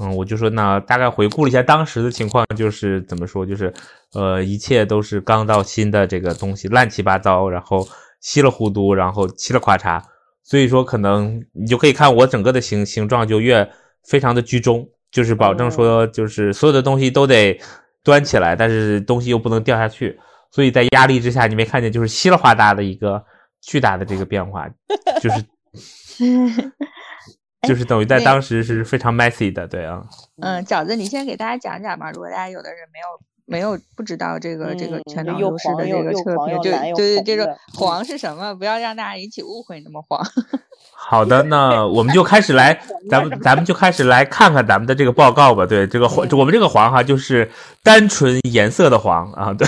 嗯，我就说那大概回顾了一下当时的情况，就是怎么说，就是呃，一切都是刚到新的这个东西，乱七八糟，然后稀里糊涂，然后嘁了咔嚓，所以说可能你就可以看我整个的形形状就越非常的居中，就是保证说就是所有的东西都得端起来，但是东西又不能掉下去，所以在压力之下，你没看见就是稀里哗啦的一个巨大的这个变化，就是。*laughs* 就是等于在当时是非常 messy 的，对啊。嗯，饺子，你先给大家讲讲吧。如果大家有的人没有没有不知道这个这个全脑优势的这个测评，就对对，这个黄是什么？不要让大家引起误会，那么黄。*laughs* 好的，那我们就开始来，*laughs* 咱们咱们就开始来看看咱们的这个报告吧。对，这个黄，我们这个黄哈，就是单纯颜色的黄啊，对，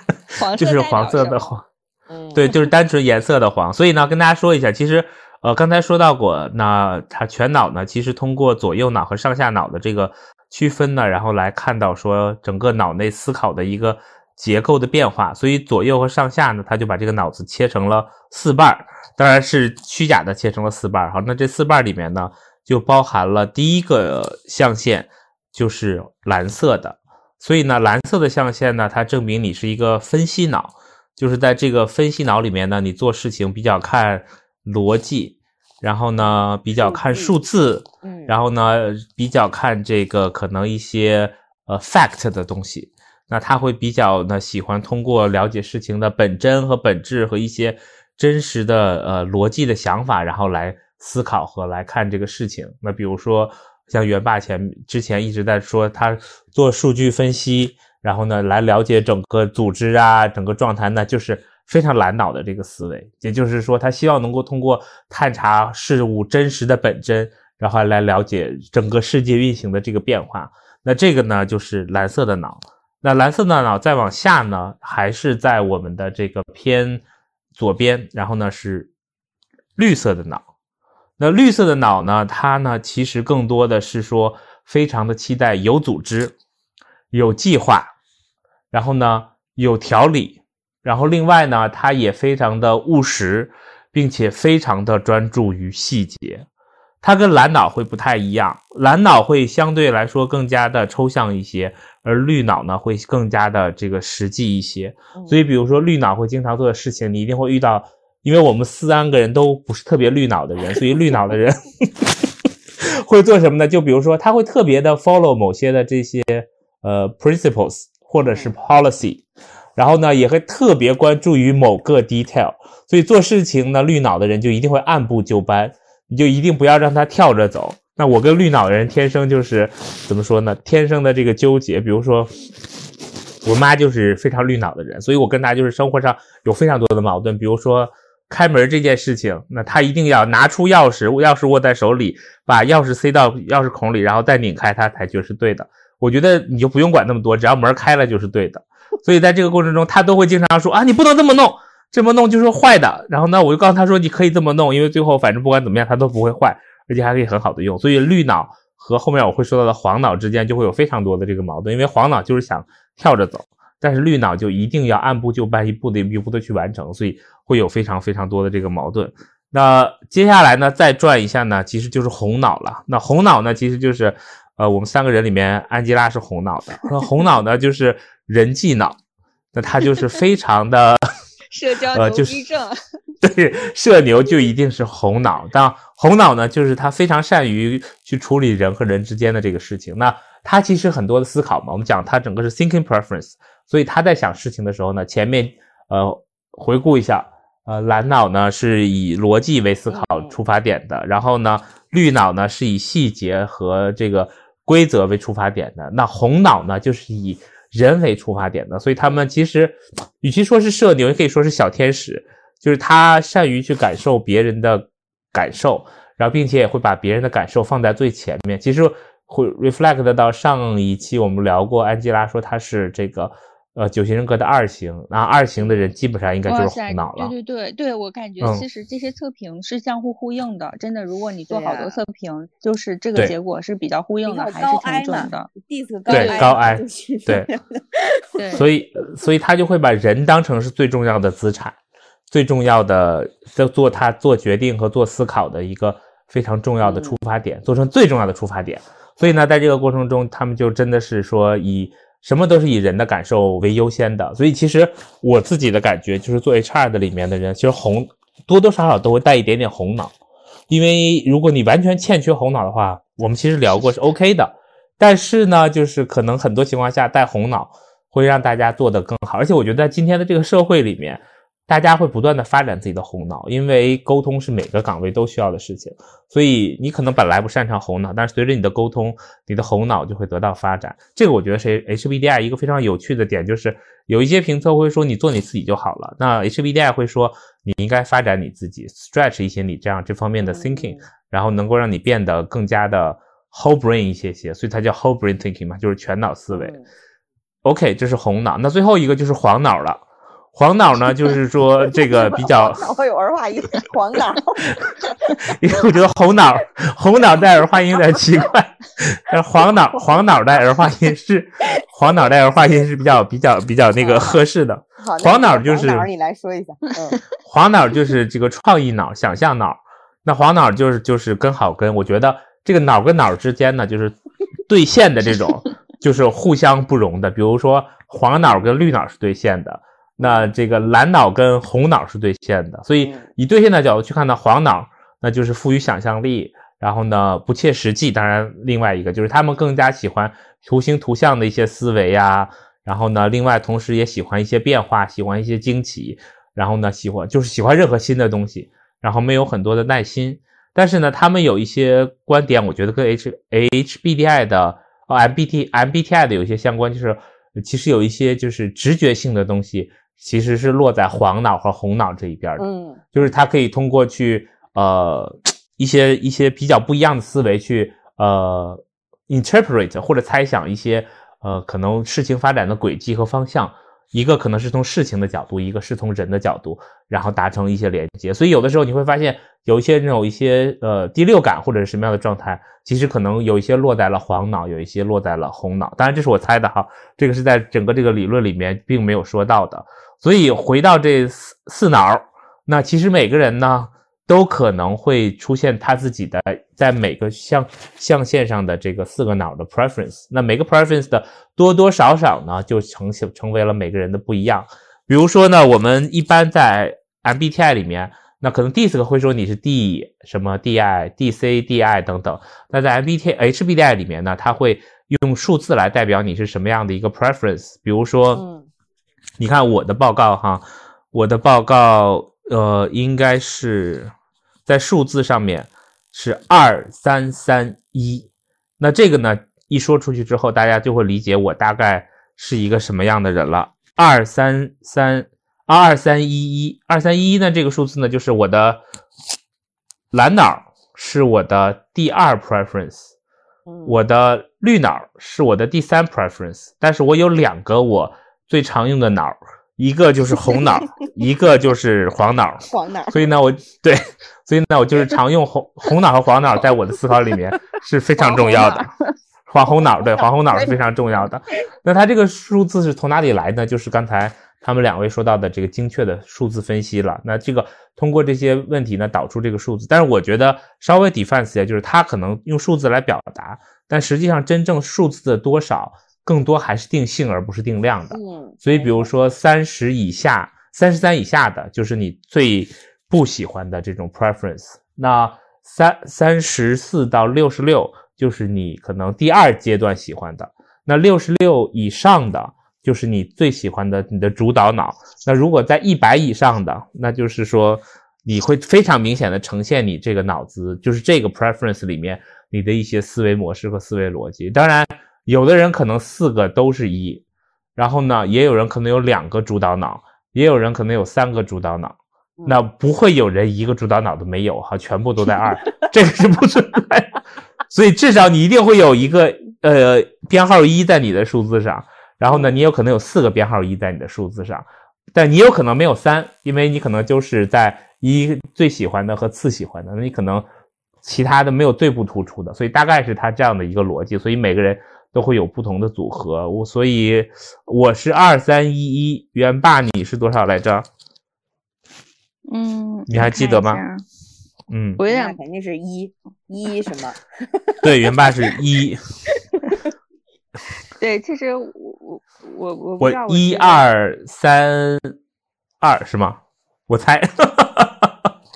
*laughs* 就是黄色的黄，嗯，对，就是单纯颜色的黄。所以呢，跟大家说一下，其实。呃，刚才说到过，那它全脑呢，其实通过左右脑和上下脑的这个区分呢，然后来看到说整个脑内思考的一个结构的变化。所以左右和上下呢，它就把这个脑子切成了四瓣儿，当然是虚假的切成了四瓣儿。好，那这四瓣里面呢，就包含了第一个象限就是蓝色的。所以呢，蓝色的象限呢，它证明你是一个分析脑，就是在这个分析脑里面呢，你做事情比较看。逻辑，然后呢，比较看数字，嗯，然后呢，比较看这个可能一些呃 fact 的东西，那他会比较呢喜欢通过了解事情的本真和本质和一些真实的呃逻辑的想法，然后来思考和来看这个事情。那比如说像元霸前之前一直在说他做数据分析，然后呢来了解整个组织啊整个状态，那就是非常蓝脑的这个思维，也就是说，他希望能够通过探查事物真实的本真，然后来了解整个世界运行的这个变化。那这个呢，就是蓝色的脑。那蓝色的脑再往下呢，还是在我们的这个偏左边，然后呢是绿色的脑。那绿色的脑呢，它呢其实更多的是说，非常的期待有组织、有计划，然后呢有条理，然后另外呢，他也非常的务实，并且非常的专注于细节。他跟蓝脑会不太一样，蓝脑会相对来说更加的抽象一些。而绿脑呢，会更加的这个实际一些，所以比如说绿脑会经常做的事情，你一定会遇到，因为我们三个人都不是特别绿脑的人，*laughs* 所以绿脑的人 *laughs* 会做什么呢？就比如说他会特别的 follow 某些的这些呃 principles 或者是 policy，然后呢也会特别关注于某个 detail，所以做事情呢绿脑的人就一定会按部就班，你就一定不要让他跳着走。那我跟绿脑的人天生就是怎么说呢？天生的这个纠结。比如说，我妈就是非常绿脑的人，所以我跟她就是生活上有非常多的矛盾。比如说开门这件事情，那她一定要拿出钥匙，钥匙握在手里，把钥匙塞到钥匙孔里，然后再拧开它才觉得是对的。我觉得你就不用管那么多，只要门开了就是对的。*laughs* 所以在这个过程中，他都会经常说啊，你不能这么弄，这么弄就是坏的。然后呢，我就告诉他说，你可以这么弄，因为最后反正不管怎么样，它都不会坏。而且还可以很好的用，所以绿脑和后面我会说到的黄脑之间就会有非常多的这个矛盾，因为黄脑就是想跳着走，但是绿脑就一定要按部就班，一步的一步的去完成，所以会有非常非常多的这个矛盾。那接下来呢，再转一下呢，其实就是红脑了。那红脑呢，其实就是呃，我们三个人里面，安吉拉是红脑的，那红脑呢就是人际脑，那他就是非常的 *laughs* 社交牛逼症。对，社牛就一定是红脑，但红脑呢，就是他非常善于去处理人和人之间的这个事情。那他其实很多的思考嘛，我们讲他整个是 thinking preference，所以他在想事情的时候呢，前面呃回顾一下，呃蓝脑呢是以逻辑为思考出发点的，然后呢绿脑呢是以细节和这个规则为出发点的，那红脑呢就是以人为出发点的，所以他们其实与其说是社牛，也可以说是小天使。就是他善于去感受别人的感受，然后并且也会把别人的感受放在最前面。其实会 reflect 到上一期我们聊过，安吉拉说他是这个呃九型人格的二型，那二型的人基本上应该就是红脑了。对对对对，我感觉其实这些测评是相互呼应的，真的。如果你做好多测评，就是这个结果是比较呼应的，还是挺准的。对高 I，*laughs* 对对，所以所以他就会把人当成是最重要的资产。最重要的，在做他做决定和做思考的一个非常重要的出发点，做成最重要的出发点。所以呢，在这个过程中，他们就真的是说以什么都是以人的感受为优先的。所以其实我自己的感觉就是，做 HR 的里面的人，其实红多多少少都会带一点点红脑，因为如果你完全欠缺红脑的话，我们其实聊过是 OK 的。但是呢，就是可能很多情况下带红脑会让大家做得更好。而且我觉得在今天的这个社会里面。大家会不断的发展自己的红脑，因为沟通是每个岗位都需要的事情，所以你可能本来不擅长红脑，但是随着你的沟通，你的红脑就会得到发展。这个我觉得是 HBDI 一个非常有趣的点，就是有一些评测会说你做你自己就好了，那 HBDI 会说你应该发展你自己，stretch 一些你这样这方面的 thinking，然后能够让你变得更加的 whole brain 一些些，所以它叫 whole brain thinking 嘛，就是全脑思维。OK，这是红脑，那最后一个就是黄脑了。黄脑呢，就是说 *laughs* 这个比较脑有儿化音，黄脑，*laughs* 因为我觉得红脑红脑带儿化音有点奇怪，但 *laughs* 黄脑黄脑带儿化音是黄脑带儿化音是比较比较比较那个合适的。黄脑就是你来说一下，嗯，黄脑就是这个创意脑、想象脑，那黄脑就是就是跟好跟。我觉得这个脑跟脑之间呢，就是对线的这种，就是互相不容的。比如说黄脑跟绿脑是对线的。那这个蓝脑跟红脑是对线的，所以以对线的角度去看呢，黄脑那就是富于想象力，然后呢不切实际。当然，另外一个就是他们更加喜欢图形图像的一些思维呀，然后呢，另外同时也喜欢一些变化，喜欢一些惊奇，然后呢喜欢就是喜欢任何新的东西，然后没有很多的耐心。但是呢，他们有一些观点，我觉得跟 H HBDI 的哦 MBT MBTI 的有一些相关，就是其实有一些就是直觉性的东西。其实是落在黄脑和红脑这一边的，嗯就是他可以通过去呃一些一些比较不一样的思维去呃 interpret 或者猜想一些呃可能事情发展的轨迹和方向。一个可能是从事情的角度，一个是从人的角度，然后达成一些连接。所以有的时候你会发现，有一些那种一些呃第六感或者是什么样的状态，其实可能有一些落在了黄脑，有一些落在了红脑。当然这是我猜的哈，这个是在整个这个理论里面并没有说到的。所以回到这四四脑，那其实每个人呢都可能会出现他自己的在每个象象限上的这个四个脑的 preference。那每个 preference 的多多少少呢，就成成为了每个人的不一样。比如说呢，我们一般在 MBTI 里面，那可能 DISC 会说你是 D 什么 DI、DC、DI 等等。那在 MBTI、HBTI 里面呢，它会用数字来代表你是什么样的一个 preference。比如说，嗯你看我的报告哈，我的报告呃应该是在数字上面是二三三一。那这个呢一说出去之后，大家就会理解我大概是一个什么样的人了。二三三二二三一一二三一一呢这个数字呢就是我的蓝脑是我的第二 preference。嗯，我的绿脑是我的第三 preference，但是我有两个我最常用的脑，一个就是红脑，一个就是黄脑。黄脑？所以呢，我对，所以呢，我就是常用红红脑和黄脑，在我的思考里面是非常重要的。黄红脑对黄红脑是非常重要的。那它这个数字是从哪里来呢？就是刚才他们两位说到的这个精确的数字分析了。那这个通过这些问题呢，导出这个数字。但是我觉得稍微 defense 一下，就是它可能用数字来表达，但实际上真正数字的多少，更多还是定性而不是定量的。嗯，所以，比如说三十以下、三十三以下的，就是你最不喜欢的这种 preference。那三三十四到六十六，就是你可能第二阶段喜欢的。那六十六以上的，就是你最喜欢的你的主导脑。那如果在一百以上的，那就是说你会非常明显的呈现你这个脑子，就是这个 preference 里面你的一些思维模式和思维逻辑。当然，有的人可能四个都是一，然后呢，也有人可能有两个主导脑，也有人可能有三个主导脑。那不会有人一个主导脑都没有哈，全部都在二，*laughs* 这个是不存在的。所以至少你一定会有一个呃编号一在你的数字上，然后呢，你有可能有四个编号一在你的数字上，但你有可能没有三，因为你可能就是在一最喜欢的和次喜欢的，那你可能其他的没有最不突出的，所以大概是他这样的一个逻辑，所以每个人都会有不同的组合。我所以我是二三一一，元霸你是多少来着？嗯，你还记得吗嗯，我有点那肯定是一一什么？*laughs* 对，元霸是一，对，其实我我我我我一二三二是吗？我猜，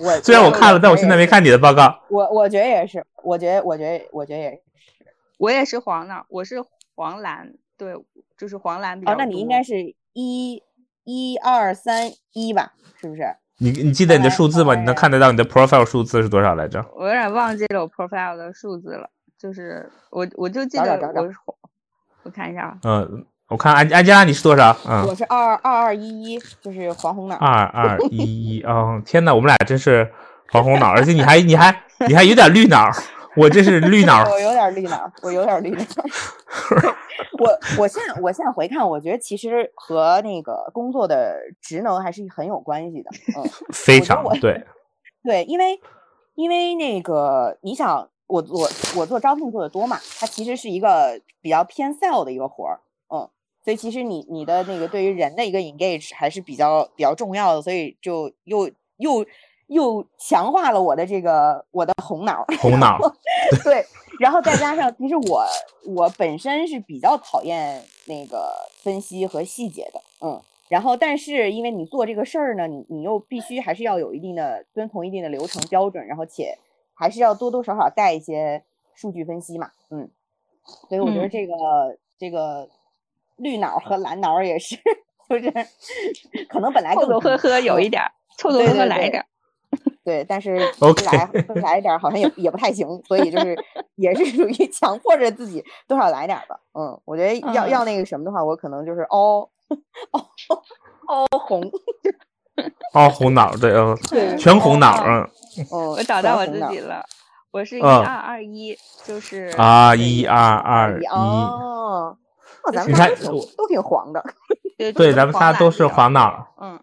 我 *laughs* 虽然我看了，但我现在没。看你的报告。我我觉得也是，我觉得我觉得我觉得也是。我也是黄脑，我是黄蓝，对，就是黄蓝比较哦，那你应该是一一二三一吧？是不是？你你记得你的数字吗？你能看得到你的 profile 数字是多少来着？我有点忘记了我 profile 的数字了，就是我我就记得找找找找我是黄，我看一下啊，嗯，我看安安吉拉你是多少？嗯我，是二二二一一，就是黄红脑。二二一一。嗯，天呐，我们俩真是黄红脑，而且你还你还你还有点绿脑，我这是绿 *laughs* 脑。我有点绿脑，*laughs* 我有点绿脑。我我现在我现在回看，我觉得其实和那个工作的职能还是很有关系的。嗯，*laughs* 非常对，对，因为因为那个你想，我我我做招聘做的多嘛，它其实是一个比较偏 sell 的一个活儿，嗯，所以其实你你的那个对于人的一个 engage 还是比较比较重要的，所以就又又又强化了我的这个我的红脑儿，红脑。*laughs* 对，然后再加上，其实我我本身是比较讨厌那个分析和细节的，嗯，然后但是因为你做这个事儿呢，你你又必须还是要有一定的遵从一定的流程标准，然后且还是要多多少少带一些数据分析嘛，嗯，所以我觉得嗯。这个、这个绿脑儿和蓝脑儿也是，*laughs* 就是 *laughs* 可能本来更凑凑合合有一。点儿，凑凑合合对对对来一点儿。对，但是 *laughs* OK 来来一点儿好像也也不太行，所以就是也是属于强迫着自己多少来点儿吧。嗯，我觉得要、嗯。要那个什么的话，我可能就是凹凹 *laughs* 凹红，*laughs* 凹红脑，对，嗯，对全红脑，啊嗯。哦，我找到我自己了，我是一嗯二二一，就是啊，一二二一，哦，哦，咱们仨都挺都挺黄的，对对，咱们仨都是黄，脑，嗯，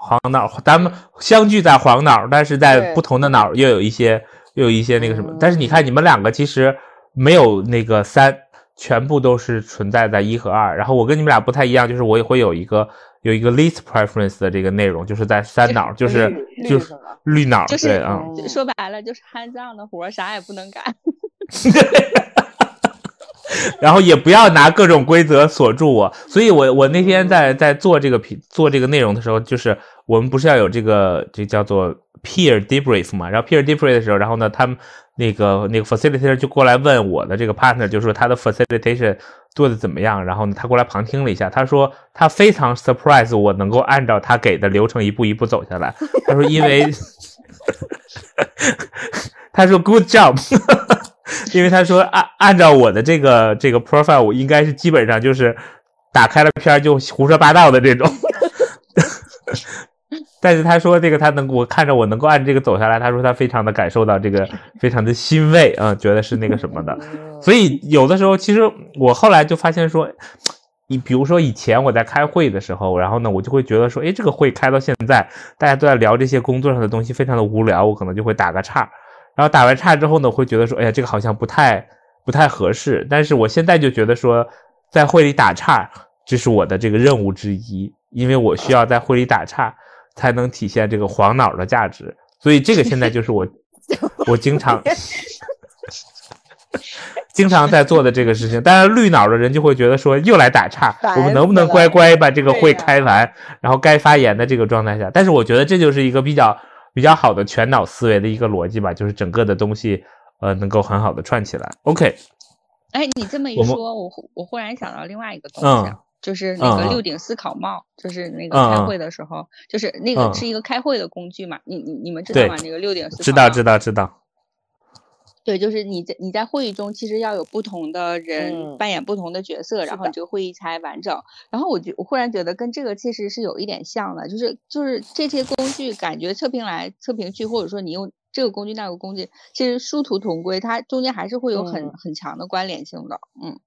黄脑，咱们相聚在黄脑，但是在不同的脑又有一些又有一些那个什么嗯。但是你看，你们两个其实没有那个三，全部都是存在在一和二。然后我跟你们俩不太一样，就是我也会有一个有一个 least preference 的这个内容，就是在三脑，就是就是绿脑，就是对啊。嗯说白了就是憨脏的活，啥也不能干。*laughs* *laughs* 然后也不要拿各种规则锁住我。所以我我那天在在做这个评做这个内容的时候，就是我们不是要有这个这叫做 peer debrief 嘛？然后 peer debrief 的时候，然后呢，他们那个那个 facilitator 就过来问我的这个 partner，就说他的 facilitation 做的怎么样？然后呢，他过来旁听了一下，他说他非常 surprise 我能够按照他给的流程一步一步走下来。他说因为 *laughs* 他说 good job。*laughs* 因为他说按按照我的这个这个 profile，我应该是基本上就是打开了片儿就胡说八道的这种。*laughs* 但是他说这个他能我看着我能够按这个走下来，他说他非常的感受到这个非常的欣慰啊、觉得是那个什么的。嗯 *laughs* 所以有的时候，其实我后来就发现说，你比如说以前我在开会的时候，然后呢，我就会觉得说，哎，这个会开到现在，大家都在聊这些工作上的东西，非常的无聊，我可能就会打个岔。然后打完岔之后呢，会觉得说，哎呀，这个好像不太不太合适。但是我现在就觉得说，在会里打岔，这是我的这个任务之一，因为我需要在会里打岔，才能体现这个黄脑的价值。所以这个现在就是我 *laughs* 我经常经常在做的这个事情。但是绿脑的人就会觉得说，又来打岔，我们能不能乖乖把这个会开完，然后该发言的这个状态下？但是我觉得这就是一个比较比较好的全脑思维的一个逻辑吧，就是整个的东西呃能够很好的串起来。OK，哎，你这么一说，我忽我忽然想到另外一个东西啊，嗯就是那个六顶思考帽，就是那个开会的时候，就是那个嗯是一个开会的工具嘛。你你你们知道吗？那个六顶思考知道知道知道，对，就是你在你在会议中，其实要有不同的人嗯扮演不同的角色，然后你这个会议才完整。然后我觉我忽然觉得跟这个其实是有一点像的，就是就是这些工具感觉测评来测评去，或者说你用这个工具那个工具，其实殊途同归，它中间还是会有很、嗯很强的关联性的。嗯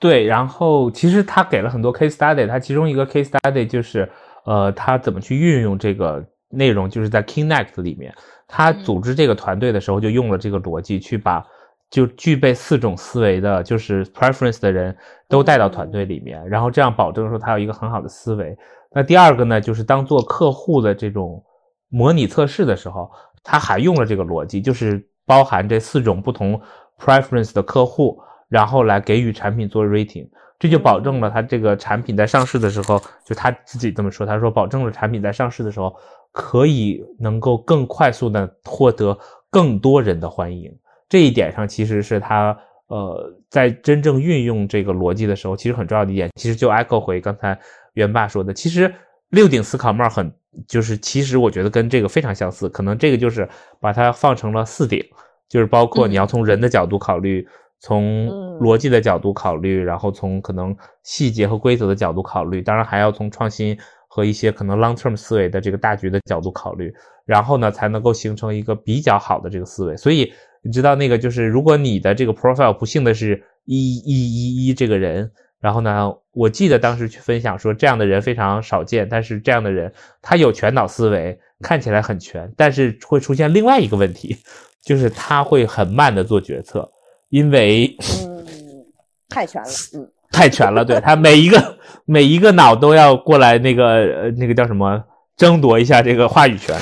对，然后其实他给了很多 case study，他其中一个 case study 就是，呃，他怎么去运用这个内容，就是在 Kinect 里面，他嗯组织这个团队的时候就用了这个逻辑去把就具备四种思维的，就是 preference 的人都带到团队里面，然后这样保证说他有一个很好的思维。那第二个呢，就是当做客户的这种模拟测试的时候，他还用了这个逻辑，就是包含这四种不同 preference 的客户。然后来给予产品做 rating，这就保证了他这个产品在上市的时候，就他自己这么说，他说保证了产品在上市的时候可以能够更快速的获得更多人的欢迎。这一点上其实是他呃在真正运用这个逻辑的时候，其实很重要的一点，其实就 echo 回刚才元爸说的，其实六顶思考帽很就是其实我觉得跟这个非常相似，可能这个就是把它放成了四顶，就是包括你要从人的角度考虑。从逻辑的角度考虑，然后从可能细节和规则的角度考虑，当然还要从创新和一些可能 long term 思维的这个大局的角度考虑，然后呢才能够形成一个比较好的这个思维。所以你知道那个就是，如果你的这个 profile 不幸的是一一一一这个人，然后呢，我记得当时去分享说这样的人非常少见，但是这样的人他有全脑思维，看起来很全，但是会出现另外一个问题，就是他会很慢的做决策。因为嗯，太全了，嗯，太全了，对 *laughs* 他每一个每一个脑都要过来那个呃那个叫什么争夺一下这个话语权。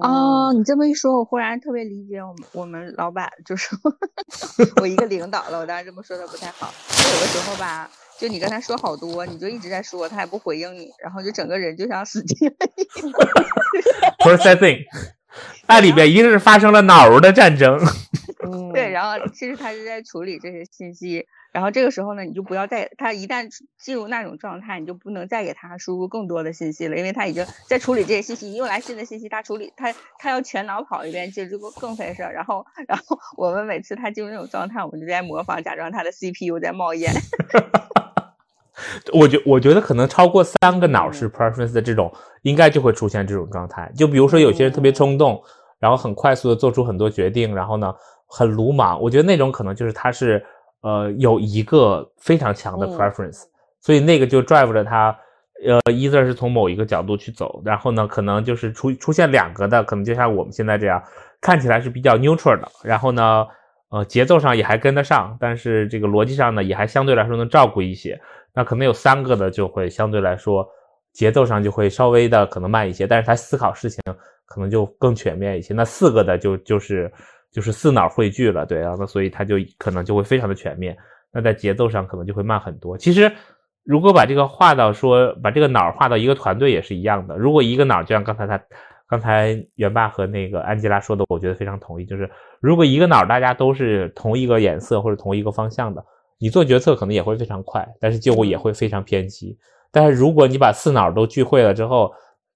哦，你这么一说，我忽然特别理解我们我们老板，就是 *laughs* 我一个领导了，我当然这么说的不太好。就有的时候吧，就你跟他说好多，你就一直在说，他也不回应你，然后就整个人就像死机了一样。*laughs* Processing，那里边一定是发生了脑儿的战争。嗯对，然后其实他是在处理这些信息，然后这个时候呢，你就不要再他一旦进入那种状态，你就不能再给他输入更多的信息了，因为他已经 *laughs* 在处理这些信息，你又来新的信息，他处理他他要全脑跑一遍，其实这个更费事儿。然后然后 *laughs* 我们每次他进入那种状态，我们就在模仿，假装他的 CPU 在冒烟。*laughs* 我觉我觉得可能超过三个脑是 preference 的这种，应该就会出现这种状态。就比如说有些人特别冲动，然后很快速的做出很多决定，然后呢很鲁莽，我觉得那种可能就是他是呃有一个非常强的 preference，所以那个就 drive 着他。呃，either 是从某一个角度去走，然后呢，可能就是出出现两个的，可能就像我们现在这样，看起来是比较 neutral 的，然后呢，呃，节奏上也还跟得上，但是这个逻辑上呢，也还相对来说能照顾一些。那可能有三个的就会相对来说节奏上就会稍微的可能慢一些，但是他思考事情可能就更全面一些。那四个的就就是就是四脑汇聚了，对啊，那所以他就可能就会非常的全面。那在节奏上可能就会慢很多。其实。如果把这个画到说，把这个脑画到一个团队也是一样的。如果一个脑，就像刚才他，刚才元爸和那个安吉拉说的，我觉得非常同意。就是如果一个脑大家都是同一个颜色或者同一个方向的，你做决策可能也会非常快，但是结果也会非常偏激。但是如果你把四脑都聚会了之后，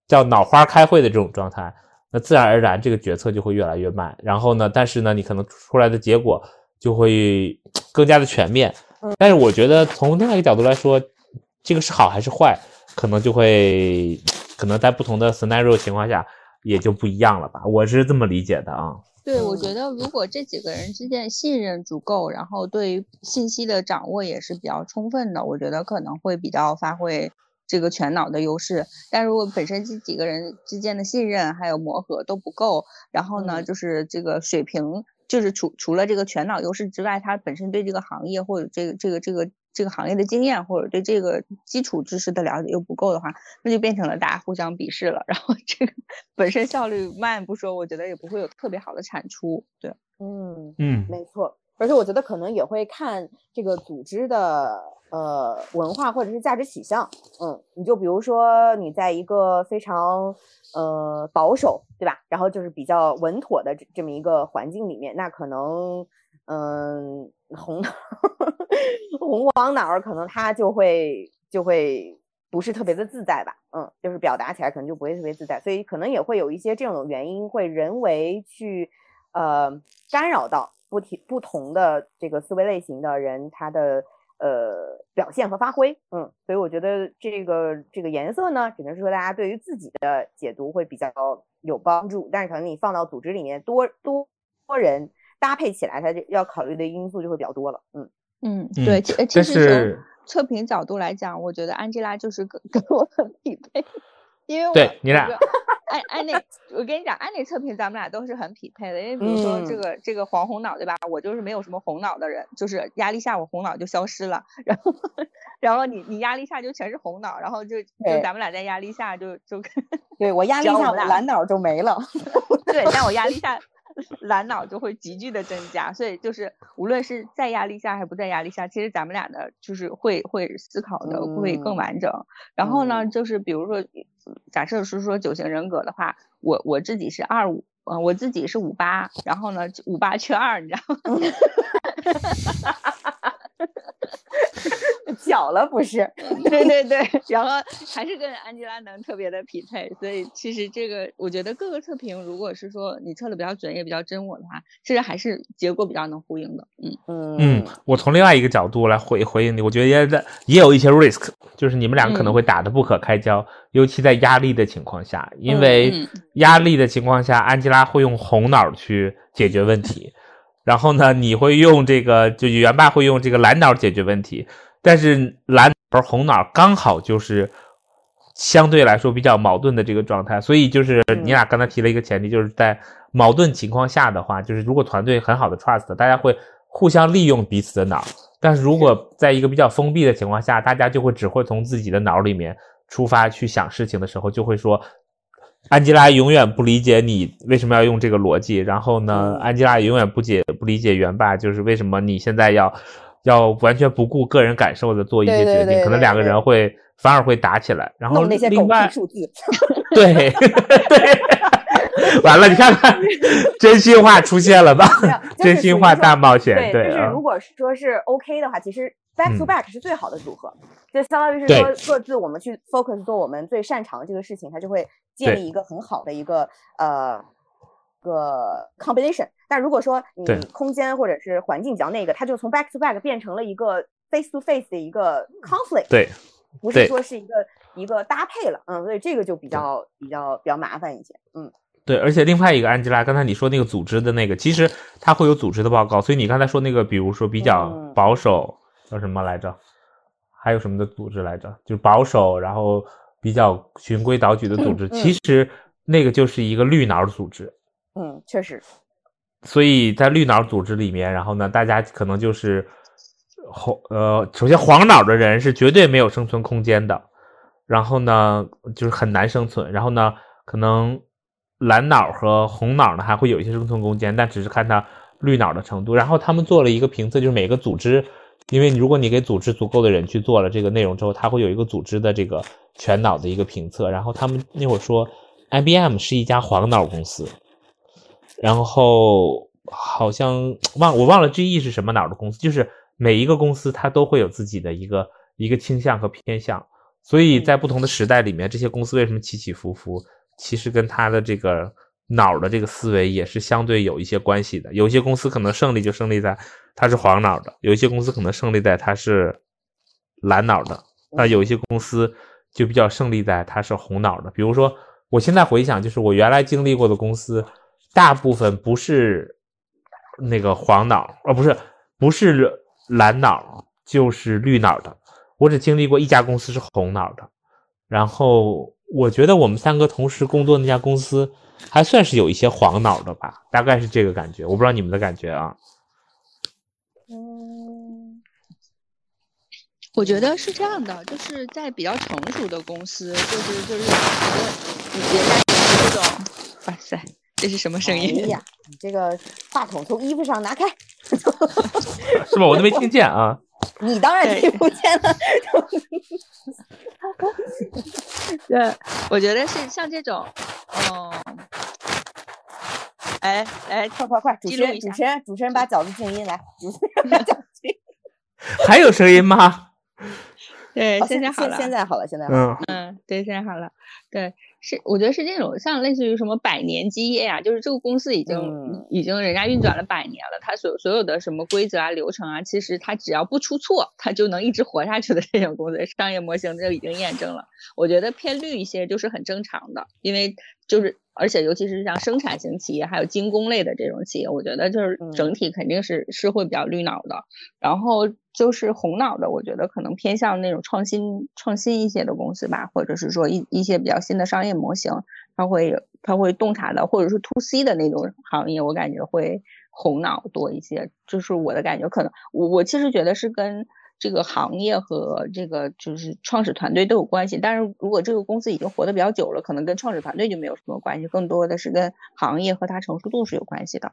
叫脑花开会的这种状态，那自然而然这个决策就会越来越慢。然后呢，但是呢，你可能出来的结果就会 *tsk* 更加的全面。但是我觉得从另外一个角度来说。这个是好还是坏，可能就会，*tsk* 可能在不同的 scenario 情况下也就不一样了吧？我是这么理解的啊。对，我觉得如果这几个人之间信任足够，然后对于信息的掌握也是比较充分的，我觉得可能会比较发挥这个全脑的优势。但如果本身这几个人之间的信任还有磨合都不够，然后呢，就是这个水平，就是除除了这个全脑优势之外，他本身对这个行业或者这个这个这个。这个行业的经验或者对这个基础知识的了解又不够的话，那就变成了大家互相鄙视了。然后这个本身效率慢不说，我觉得也不会有特别好的产出。对，嗯嗯，没错。而且我觉得可能也会看这个组织的呃文化或者是价值取向。嗯，你就比如说你在一个非常呃保守，对吧？然后就是比较稳妥的这这么一个环境里面，那可能。嗯，红 *laughs* 红黄脑儿可能他就会就会不是特别的自在吧，嗯，就是表达起来可能就不会特别自在，所以可能也会有一些这种原因，会人为去呃干扰到不提不同的这个思维类型的人他的呃表现和发挥，嗯，所以我觉得这个这个颜色呢，只能说大家对于自己的解读会比较有帮助，但是可能你放到组织里面多多多人。搭配起来，它就要考虑的因素就会比较多了。嗯嗯，对，其其实从测评角度来讲，我觉得安吉拉就是跟跟我很匹配，因为对你俩，安安那，*laughs* 我跟你讲，安那测评咱们俩都是很匹配的。因为比如说这个这个黄红脑对吧？我就是没有什么红脑的人，就是压力下我红脑就消失了，然后然后你你压力下就全是红脑，然后就就咱们俩在压力下就就 *laughs* 对我压力下蓝脑就没了，*laughs* 对，但我压力下。蓝脑就会急剧的增加，所以就是无论是在压力下还是不在压力下，其实咱们俩的就是会会思考的会更完整。然后呢，就是比如说，假设是说九型人格的话，我我自己是二五，呃，我自己是五八，然后呢五八缺二，你知道吗？*laughs* 巧了不是？*laughs* 对对对，然后还是跟安吉拉能特别的匹配，所以其实这个我觉得各个测评，如果是说你测的比较准也比较真我的话，其实还是结果比较能呼应的。嗯嗯嗯，我从另外一个角度来回回应你，我觉得也在也有一些 risk，就是你们两个可能会打得不可开交，尤其在压力的情况下，因为压力的情况下，安吉拉会用红脑去解决问题，*laughs* 然后呢，你会用这个就元爸会用这个蓝脑解决问题。但是蓝而红脑刚好就是相对来说比较矛盾的这个状态，所以就是你俩刚才提了一个前提，就是在矛盾情况下的话，就是如果团队很好的 trust，大家会互相利用彼此的脑；但是如果在一个比较封闭的情况下，大家就会只会从自己的脑里面出发去想事情的时候，就会说，安吉拉永远不理解你为什么要用这个逻辑，然后呢，安吉拉永远不解不理解元霸就是为什么你现在要。要完全不顾个人感受的做一些决定，可能两个人会反而会打起来。然后另外，*laughs* 对对，完了，你看看，真心话出现了吧？真心话大冒险。对，就是如果说是 OK 的话，其实 back to back 是最好的组合。就相当于是说，各自我们去 focus 做我们最擅长的这个事情，它就会建立一个很好的一个呃。个 combination，但如果说你空间或者是环境比较那个，它就从 back to back 变成了一个 face to face 的一个 conflict，对，不是说是一个一个搭配了，嗯，所以这个就比较比较比较麻烦一些，嗯。对，而且另外一个安吉拉，刚才你说那个组织的那个，其实它会有组织的报告，所以你刚才说那个，比如说比较嗯。保守，叫什么来着？还有什么的组织来着？就是保守，然后比较循规蹈矩的组织，嗯其实那个就是一个绿脑组织。嗯，确实，所以在绿脑组织里面，然后呢，大家可能就是红呃，首先黄脑的人是绝对没有生存空间的，然后呢，就是很难生存，然后呢，可能蓝脑和红脑呢还会有一些生存空间，但只是看他绿脑的程度。然后他们做了一个评测，就是每个组织，因为如果你给组织足够的人去做了这个内容之后，他会有一个组织的这个全脑的一个评测。然后他们那会儿说，IBM 是一家黄脑公司。然后好像忘我忘了 GE 是什么脑的公司，就是每一个公司它都会有自己的一个一个倾向和偏向，所以在不同的时代里面，这些公司为什么起起伏伏，其实跟它的这个脑的这个思维也是相对有一些关系的。有些公司可能胜利就胜利在它是黄脑的，有一些公司可能胜利在它是蓝脑的，那有一些公司就比较胜利在它是红脑的。比如说，我现在回想，就是我原来经历过的公司。大部分不是那个黄脑，呃，不是不是蓝脑，就是绿脑的。我只经历过一家公司是红脑的，然后我觉得我们三个同时工作那家公司还算是有一些黄脑的吧，大概是这个感觉。我不知道你们的感觉啊。嗯，我觉得是这样的，就是在比较成熟的公司，就是就是人家有这种，哇塞，这是什么声音？哎呀，你这个话筒从衣服上拿开，是吧？我都没听见啊。*laughs* 你当然听不见了。*laughs* 对，我觉得是像这种，嗯，哎来，快快快，主持人，主持人，主持人把饺子静音来，主持人 *laughs* 把饺子静音。还有声音吗？对，哦现现在好了，现在好了，现在好了。嗯，嗯，对，现在好了。对，是我觉得是这种，像类似于什么百年基业啊，就是这个公司已经、嗯已经人家运转了百年了，它所所有的什么规则啊、流程啊，其实它只要不出错，它就能一直活下去的这种公司，商业模型就已经验证了。我觉得偏绿一些就是很正常的，因为就是而且尤其是像生产型企业，还有精工类的这种企业，我觉得就是嗯整体肯定是、是会比较绿脑的。然后就是红脑的，我觉得可能偏向那种创新创新一些的公司吧，或者是说一一些比较新的商业模型，它会它会洞察的，或者是 to C 的那种行业，我感觉会红脑多一些，就是我的感觉。可能我我其实觉得是跟这个行业和这个就是创始团队都有关系，但是如果这个公司已经活得比较久了，可能跟创始团队就没有什么关系，更多的是跟行业和它成熟度是有关系的。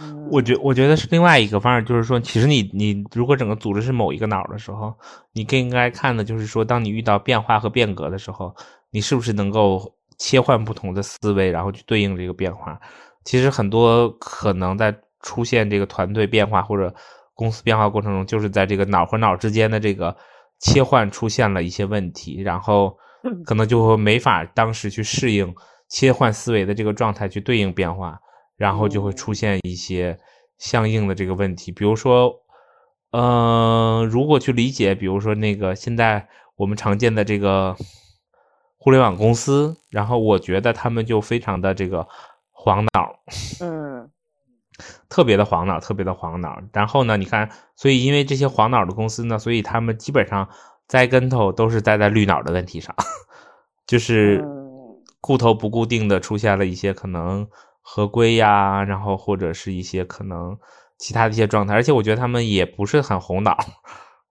嗯我觉我觉得是另外一个方式，就是说，其实你你如果整个组织是某一个脑的时候，你更应该看的就是说，当你遇到变化和变革的时候，你是不是能够切换不同的思维，然后去对应这个变化。其实很多可能在出现这个团队变化或者公司变化过程中，就是在这个脑和脑之间的这个切换出现了一些问题，然后可能就会没法当时去适应切换思维的这个状态去对应变化。然后就会出现一些相应的这个问题，比如说，呃，如果去理解，比如说那个现在我们常见的这个互联网公司，然后我觉得他们就非常的这个黄脑，嗯。特别的黄脑，特别的黄脑。然后呢，你看，所以因为这些黄脑的公司呢，所以他们基本上栽跟头都是栽在绿脑的问题上，*laughs* 就是嗯。固头不固定的出现了一些可能合规呀，然后或者是一些可能其他的一些状态，而且我觉得他们也不是很红脑，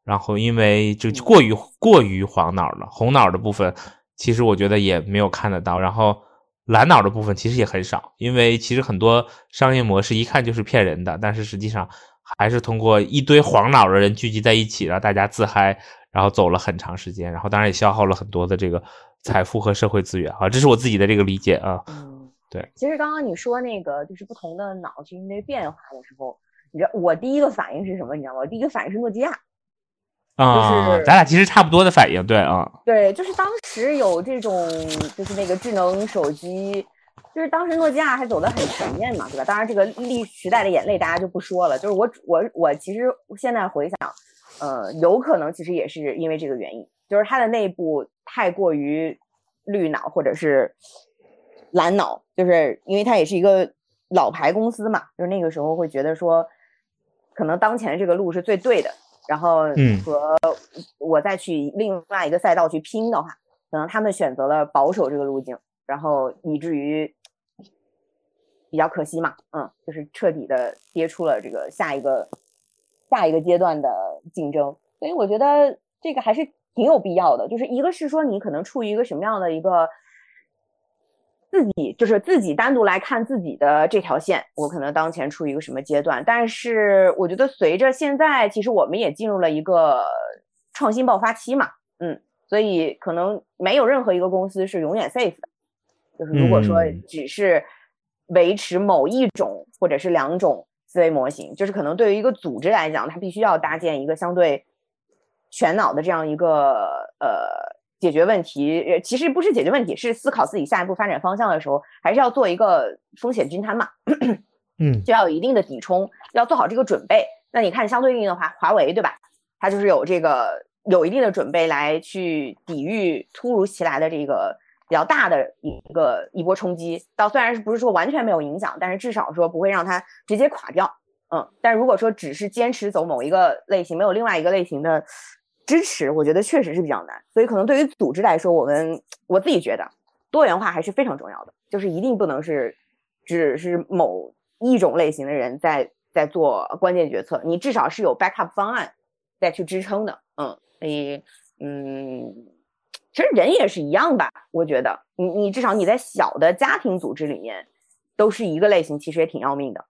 然后因为这嗯。过于过于黄脑了，红脑的部分其实我觉得也没有看得到，然后蓝脑的部分其实也很少，因为其实很多商业模式一看就是骗人的，但是实际上还是通过一堆黄脑的人聚集在一起，然后大家自嗨，然后走了很长时间，然后当然也消耗了很多的这个财富和社会资源啊，这是我自己的这个理解啊。嗯，对。其实刚刚你说那个就是不同的脑去应对变化的时候，你知道我第一个反应是什么？你知道吗？我第一个反应是诺基亚。啊、就是咱俩其实差不多的反应，对啊，对，就是当时有这种，就是那个智能手机，就是当时诺基亚还走得很前面嘛，对吧？当然，这个历时代的眼泪大家就不说了。就是我我我其实现在回想，呃，有可能其实也是因为这个原因，就是它的内部太过于绿脑或者是蓝脑，就是因为它也是一个老牌公司嘛，就是那个时候会觉得说，可能当前这个路是最对的，然后嗯和我再去另外一个赛道去拼的话，可能他们选择了保守这个路径，然后以至于比较可惜嘛，嗯，就是彻底的跌出了这个下一个下一个阶段的竞争，所以我觉得这个还是挺有必要的。就是一个是说你可能处于一个什么样的一个自己，就是自己单独来看自己的这条线，我可能当前处于一个什么阶段。但是我觉得随着现在，其实我们也进入了一个创新爆发期嘛，嗯，所以可能没有任何一个公司是永远 safe 的。就是如果说嗯只是维持某一种或者是两种思维模型，就是可能对于一个组织来讲，它必须要搭建一个相对全脑的这样一个呃解决问题，呃其实不是解决问题，是思考自己下一步发展方向的时候，还是要做一个风险均摊嘛，嗯 *clears throat* 就要有一定的抵冲，要做好这个准备。那你看相对应的话，华为对吧？它就是有这个有一定的准备来去抵御突如其来的这个比较大的一个一波冲击。到虽然是不是说完全没有影响，但是至少说不会让它直接垮掉。嗯，但如果说只是坚持走某一个类型，没有另外一个类型的支持，我觉得确实是比较难。所以可能对于组织来说，我们我自己觉得多元化还是非常重要的，就是一定不能是只是某一种类型的人在在做关键决策，你至少是有 backup 方案再去支撑的。嗯，所以嗯，其实人也是一样吧，我觉得你你至少你在小的家庭组织里面都是一个类型，其实也挺要命的。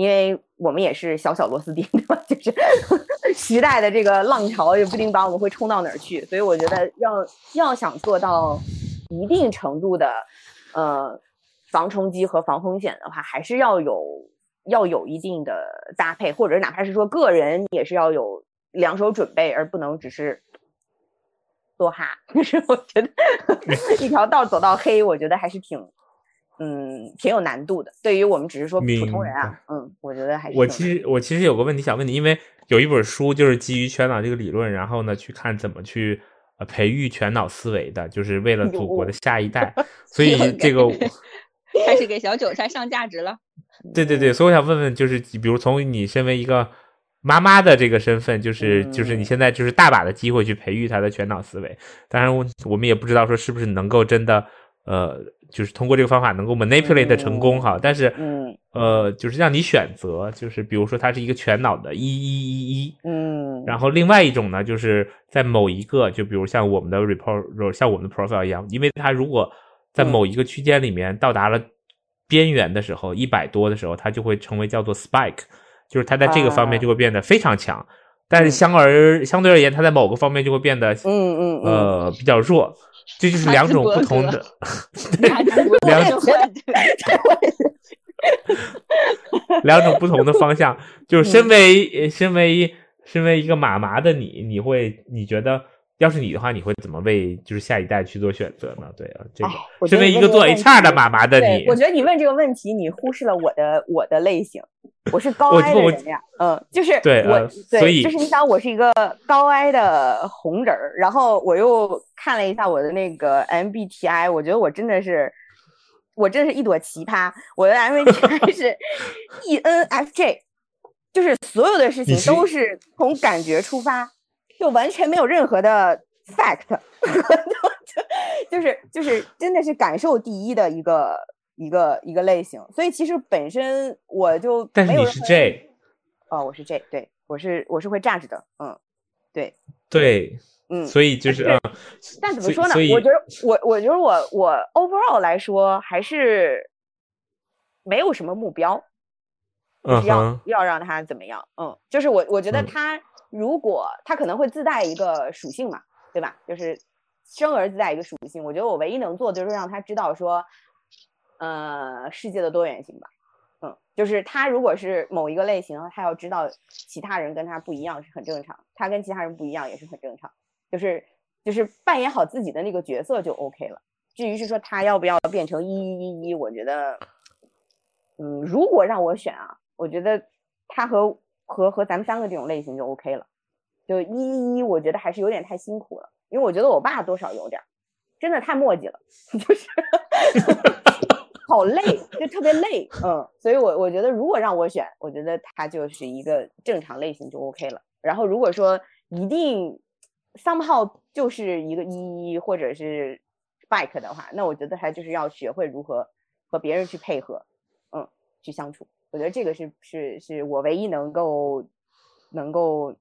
因为我们也是小小螺丝钉，对吧？就是 *laughs* 时代的这个浪潮也不定把我们会冲到哪儿去，所以我觉得要要想做到一定程度的呃防冲击和防风险的话，还是要有要有一定的搭配，或者哪怕是说个人也是要有两手准备，而不能只是多哈。*laughs* 就是我觉得 *laughs* 一条道走到黑，我觉得还是挺。嗯，挺有难度的。对于我们只是说普通人啊，嗯，我觉得还是我其实我其实有个问题想问你，因为有一本书就是基于全脑这个理论，然后呢去看怎么去呃培育全脑思维的，就是为了祖国的下一代。*laughs* 所以这个开始给小韭菜上价值了。*laughs* 对对对，所以我想问问，就是比如从你身为一个妈妈的这个身份，就是就是你现在就是大把的机会去培育他的全脑思维。当然，我我们也不知道说是不是能够真的呃。就是通过这个方法能够 manipulate 成功哈，但是，嗯，呃，就是让你选择，就是比如说它是一个全脑的一一一一，嗯，然后另外一种呢，就是在某一个，就比如像我们的 report，像我们的 profile 一样，因为它如果在某一个区间里面到达了边缘的时候，一百多的时候，它就会成为叫做 spike，就是它在这个方面就会变得非常强，但是相而相对而言，它在某个方面就会变得，嗯嗯。呃，比较弱。这就是两种不同的，*laughs* 两 *laughs* 种两种不同的方向。就是身为身为身为一个妈妈的你，你会你觉得，要是你的话，你会怎么为就是下一代去做选择呢？对啊，这个身为一个做 HR 的妈妈的你，我觉得你问这个问题，你忽视了我的我的类型。我是高 I 的人呀，嗯，就是对我，所以就是你想，我是一个高 I 的红人儿，然后我又看了一下我的那个 MBTI，我觉得我真的是，我真是一朵奇葩。我的 MBTI *laughs* 是 *laughs* ENFJ，就是所有的事情都是从感觉出发，就完全没有任何的 fact，*laughs* 就是就是真的是感受第一的一个。一个一个类型，所以其实本身我就但是你是 J，哦，我是 J，对我是我是会 judge 的，嗯，对对，嗯，所以就是嗯，但怎么说呢？我觉得我我觉得我我 overall 来说还是没有什么目标，嗯，要要让他怎么样？嗯，就是我我觉得他如果他可能会自带一个属性嘛，对吧？就是生而自带一个属性，我觉得我唯一能做的就是让他知道说。呃，世界的多元性吧，嗯，就是他如果是某一个类型，他要知道其他人跟他不一样是很正常，他跟其他人不一样也是很正常，就是就是扮演好自己的那个角色就 OK 了。至于是说他要不要变成一一一一，我觉得，嗯，如果让我选啊，我觉得他和和和咱们三个这种类型就 OK 了，就一一一，我觉得还是有点太辛苦了，因为我觉得我爸多少有点，真的太磨叽了，*laughs* 就是好累，就特别累，嗯，所以我我觉得如果让我选，我觉得他就是一个正常类型就 OK 了。然后如果说一定 somehow 就是一个一或者是 bike 的话，那我觉得他就是要学会如何和别人去配合，嗯，去相处。我觉得这个是是是我唯一能够能够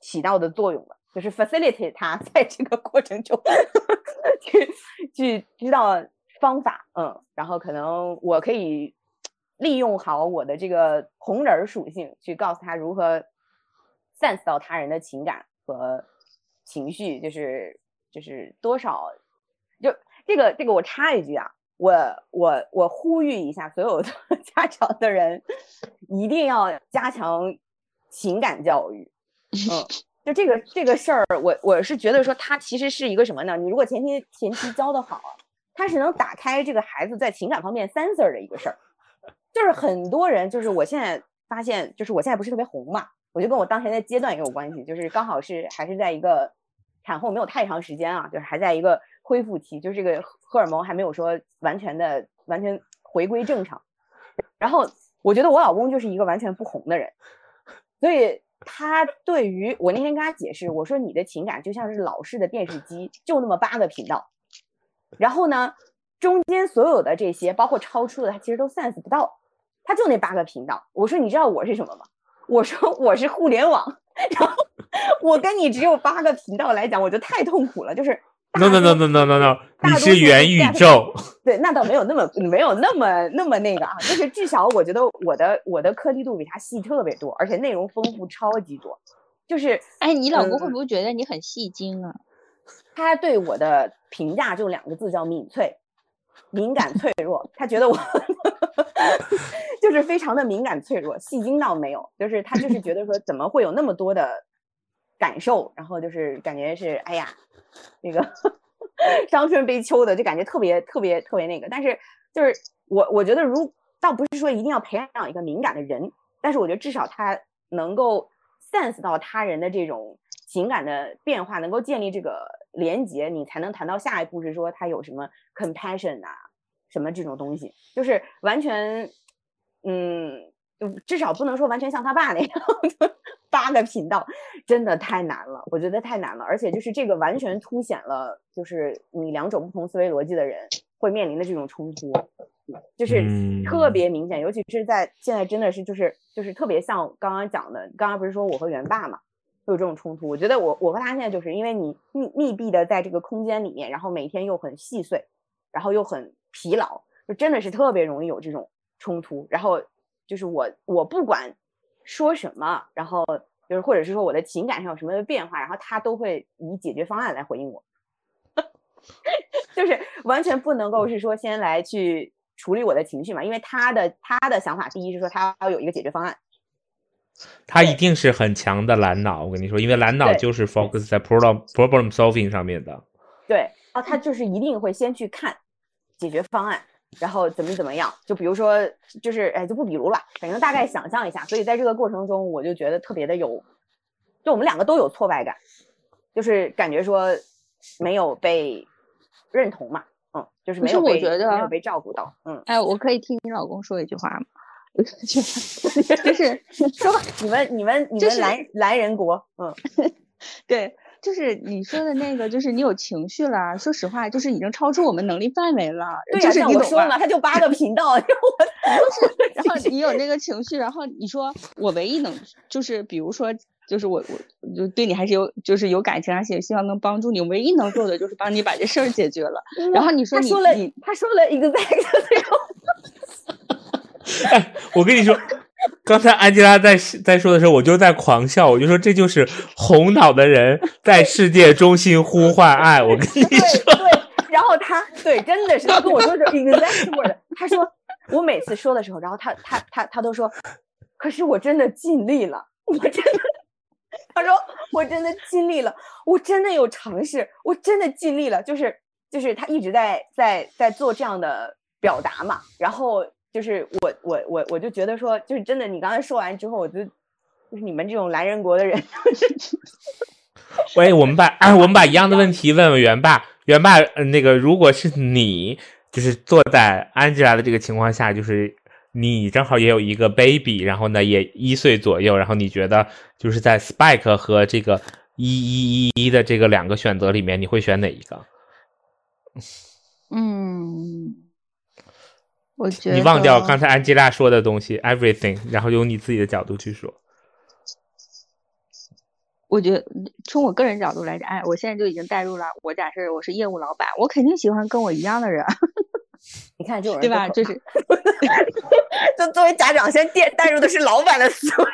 起到的作用的，就是 facilitate 他 *laughs* 在这个过程中 *laughs* 去去知道方法，嗯，然后可能我可以利用好我的这个红人属性，去告诉他如何 sense 到他人的情感和情绪，就是就是多少，就这个这个我插一句啊，我我我呼吁一下所有的 *laughs* 家长的人，一定要加强情感教育，*laughs* 嗯。就这个这个事儿，我我是觉得说，它其实是一个什么呢？你如果前期前期教的好，它是能打开这个孩子在情感方面 sensor 的一个事儿。就是很多人，就是我现在发现，就是我现在不是特别红嘛，我就跟我当前的阶段也有关系，就是刚好是还是在一个产后没有太长时间啊，就是还在一个恢复期，就是这个荷尔蒙还没有说完全的完全回归正常。然后我觉得我老公就是一个完全不红的人，所以。他对于我那天跟他解释，我说你的情感就像是老式的电视机，就那么八个频道，然后呢，中间所有的这些，包括超出的，他其实都 sense 不到，他就那八个频道。我说你知道我是什么吗？我说我是互联网，*laughs* 然后我跟你只有八个频道来讲，我就太痛苦了，就是。No no no no no no no，你是元宇宙。*laughs* 对，那倒没有那么没有那么那么那个啊，就是至少我觉得我的我的颗粒度比他细特别多，而且内容丰富超级多。就是，哎，你老公会不会觉得你很戏精啊？他对我的评价就两个字，叫敏脆、敏感、脆弱。他觉得我 *laughs* 就是非常的敏感脆弱，戏精倒没有，就是他就是觉得说怎么会有那么多的感受，然后就是感觉是哎呀。那个 *laughs* 伤春悲秋的，就感觉特别特别特别那个。但是就是我我觉得，如倒不是说一定要培养一个敏感的人，但是我觉得至少他能够 sense 到他人的这种情感的变化，能够建立这个连接，你才能谈到下一步是说他有什么 compassion 啊，什么这种东西，就是完全嗯，就至少不能说完全像他爸那样。八个频道真的太难了，我觉得太难了，而且就是这个完全凸显了，就是你两种不同思维逻辑的人会面临的这种冲突，就是特别明显，尤其是在现在真的是就是就是特别像刚刚讲的，刚刚不是说我和元爸嘛，会有这种冲突。我觉得我我和他现在就是因为你密密闭的在这个空间里面，然后每天又很细碎，然后又很疲劳，就真的是特别容易有这种冲突。然后就是我我不管。说什么，然后就是或者是说我的情感上有什么的变化，然后他都会以解决方案来回应我，*laughs* 就是完全不能够是说先来去处理我的情绪嘛，因为他的他的想法，第一是说他要有一个解决方案，他一定是很强的蓝脑，我跟你说，因为蓝脑就是 focus 在 problem problem solving 上面的，对，啊，他就是一定会先去看解决方案。然后怎么怎么样？就比如说，就是哎，就不比如了，反正大概想象一下。所以在这个过程中，我就觉得特别的有，就我们两个都有挫败感，就是感觉说没有被认同嘛，嗯，就是没有被没有被照顾到，嗯。哎，我可以听你老公说一句话吗？*laughs* *laughs* 就是说你们你们你们蓝蓝人国，嗯，*laughs* 对。就是你说的那个，就是你有情绪了。说实话，就是已经超出我们能力范围了。对呀，我说了，他就八个频道，*laughs* 然后然后你有那个情绪，然后你说我唯一能就是，比如说，就是我我就对你还是有就是有感情，而且希望能帮助你。唯一能做的就是帮你把这事儿解决了。然后你说你说了，他说了一个 *laughs* exact，*laughs* 哎，我跟你说。刚才安吉拉在在说的时候，我就在狂笑，我就说这就是红脑的人在世界中心呼唤爱。我跟你说，对，*laughs* 然后他对，真的是他跟我说是 exact word。他说我每次说的时候，然后他他他他都说，可是我真的尽力了，我真的，他说我真的尽力了，我真的有尝试，我真的尽力了，就是就是他一直在在在做这样的表达嘛，然后。就是我我我我就觉得说，就是真的，你刚才说完之后，我就就是你们这种蓝人国的人，*laughs* 喂，我们把啊，*laughs* 我们把一样的问题问问元爸，元爸，呃那个如果是你，就是坐在 Angela 的这个情况下，就是你正好也有一个 baby，然后呢也一岁左右，然后你觉得就是在 Spike 和这个一一一一的这个两个选择里面，你会选哪一个？嗯，我觉得你忘掉刚才 Angela 说的东西，everything，然后用你自己的角度去说。我觉得从我个人角度来讲，哎，我现在就已经带入了。我假设我是业务老板，我肯定喜欢跟我一样的人，*laughs* 你看这种人对吧？就是怕 *laughs* 就作为家长，先带带入的是老板的思维。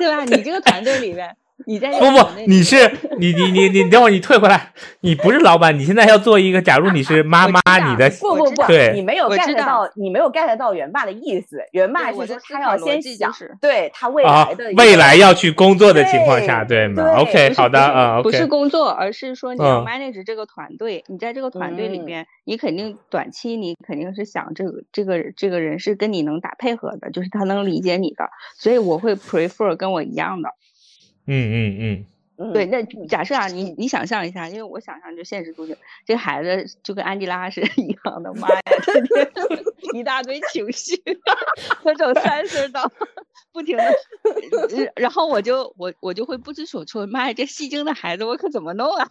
对吧？你这个团队里面，你在不不你是你你你你，等会儿你退回来，你不是老板，你现在要做一个，假如你是妈妈你的不不不，对你没有 get 到，你没有 get 到元爸的意思。元爸是说他要先想，对他未啊来的未来要去工作的情况下，对对吗？OK，好的不是啊不是工作，而是说你要嗯 manage 这个团队。你在这个团队里嗯面，你肯定短期你肯定是想这个这个这个人是跟你能打配合的，就是他能理解你的。所以我会 prefer 跟我一样的。嗯嗯嗯，嗯对，那假设啊，你你想象一下，因为我想象就现实中就这孩子就跟安吉拉是 *laughs* 一样的，妈呀，天天 *laughs* 一大堆情绪，*laughs* 那种三十刀，不停的，然后我就我我就会不知所措，妈呀，这戏精的孩子我可怎么弄啊？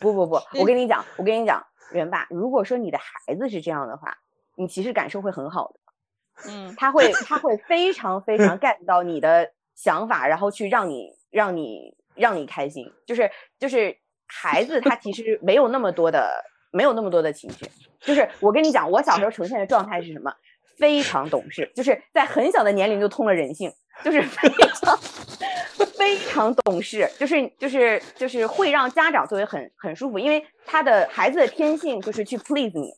不不不，我跟你讲，我跟你讲，元爸，如果说你的孩子是这样的话，你其实感受会很好的。嗯，他会他会非常非常 get 到你的想法，然后去让你让你让你开心。就是就是孩子他其实没有那么多的没有那么多的情绪。就是我跟你讲，我小时候呈现的状态是什么？非常懂事，就是在很小的年龄就通了人性，就是非常非常懂事，就是就是就是会让家长作为很很舒服，因为他的孩子的天性就是去 please 你，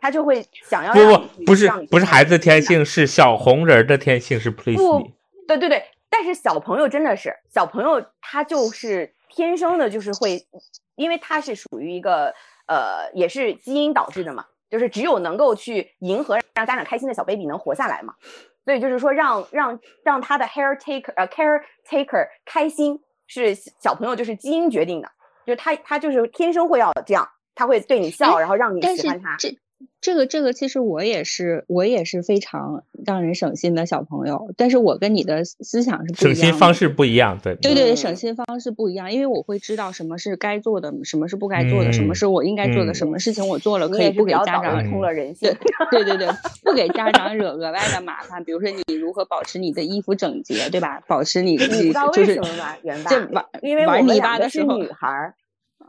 他就会想要不不不是不是孩子的天性。是小红人儿的天性是 please 你。对对对，但是小朋友真的是小朋友，他就是天生的，就是会，因为他是属于一个呃，也是基因导致的嘛，就是只有能够去迎合让家长开心的小 baby 能活下来嘛。所以就是说让让让他的 hair taker 呃 caretaker 开心是小朋友就是基因决定的，就是他他就是天生会要这样，他会对你笑，哎然后让你喜欢他。这这个这个其实我也是我也是非常让人省心的小朋友，但是我跟你的思思想是不省一样的心方式不一样，对对对省心方式不一样，因为我会知道什么是该做的，什么是不该做的，什么嗯是我应该做的，嗯什么事情我做了可以不给家长通了人性对，对对对，不给家长惹额外的麻烦。比如说你如何保持你的衣服整洁，对吧？保持你你知道就是为什么吗？元爸这，玩因为我玩泥巴的时候，女孩儿，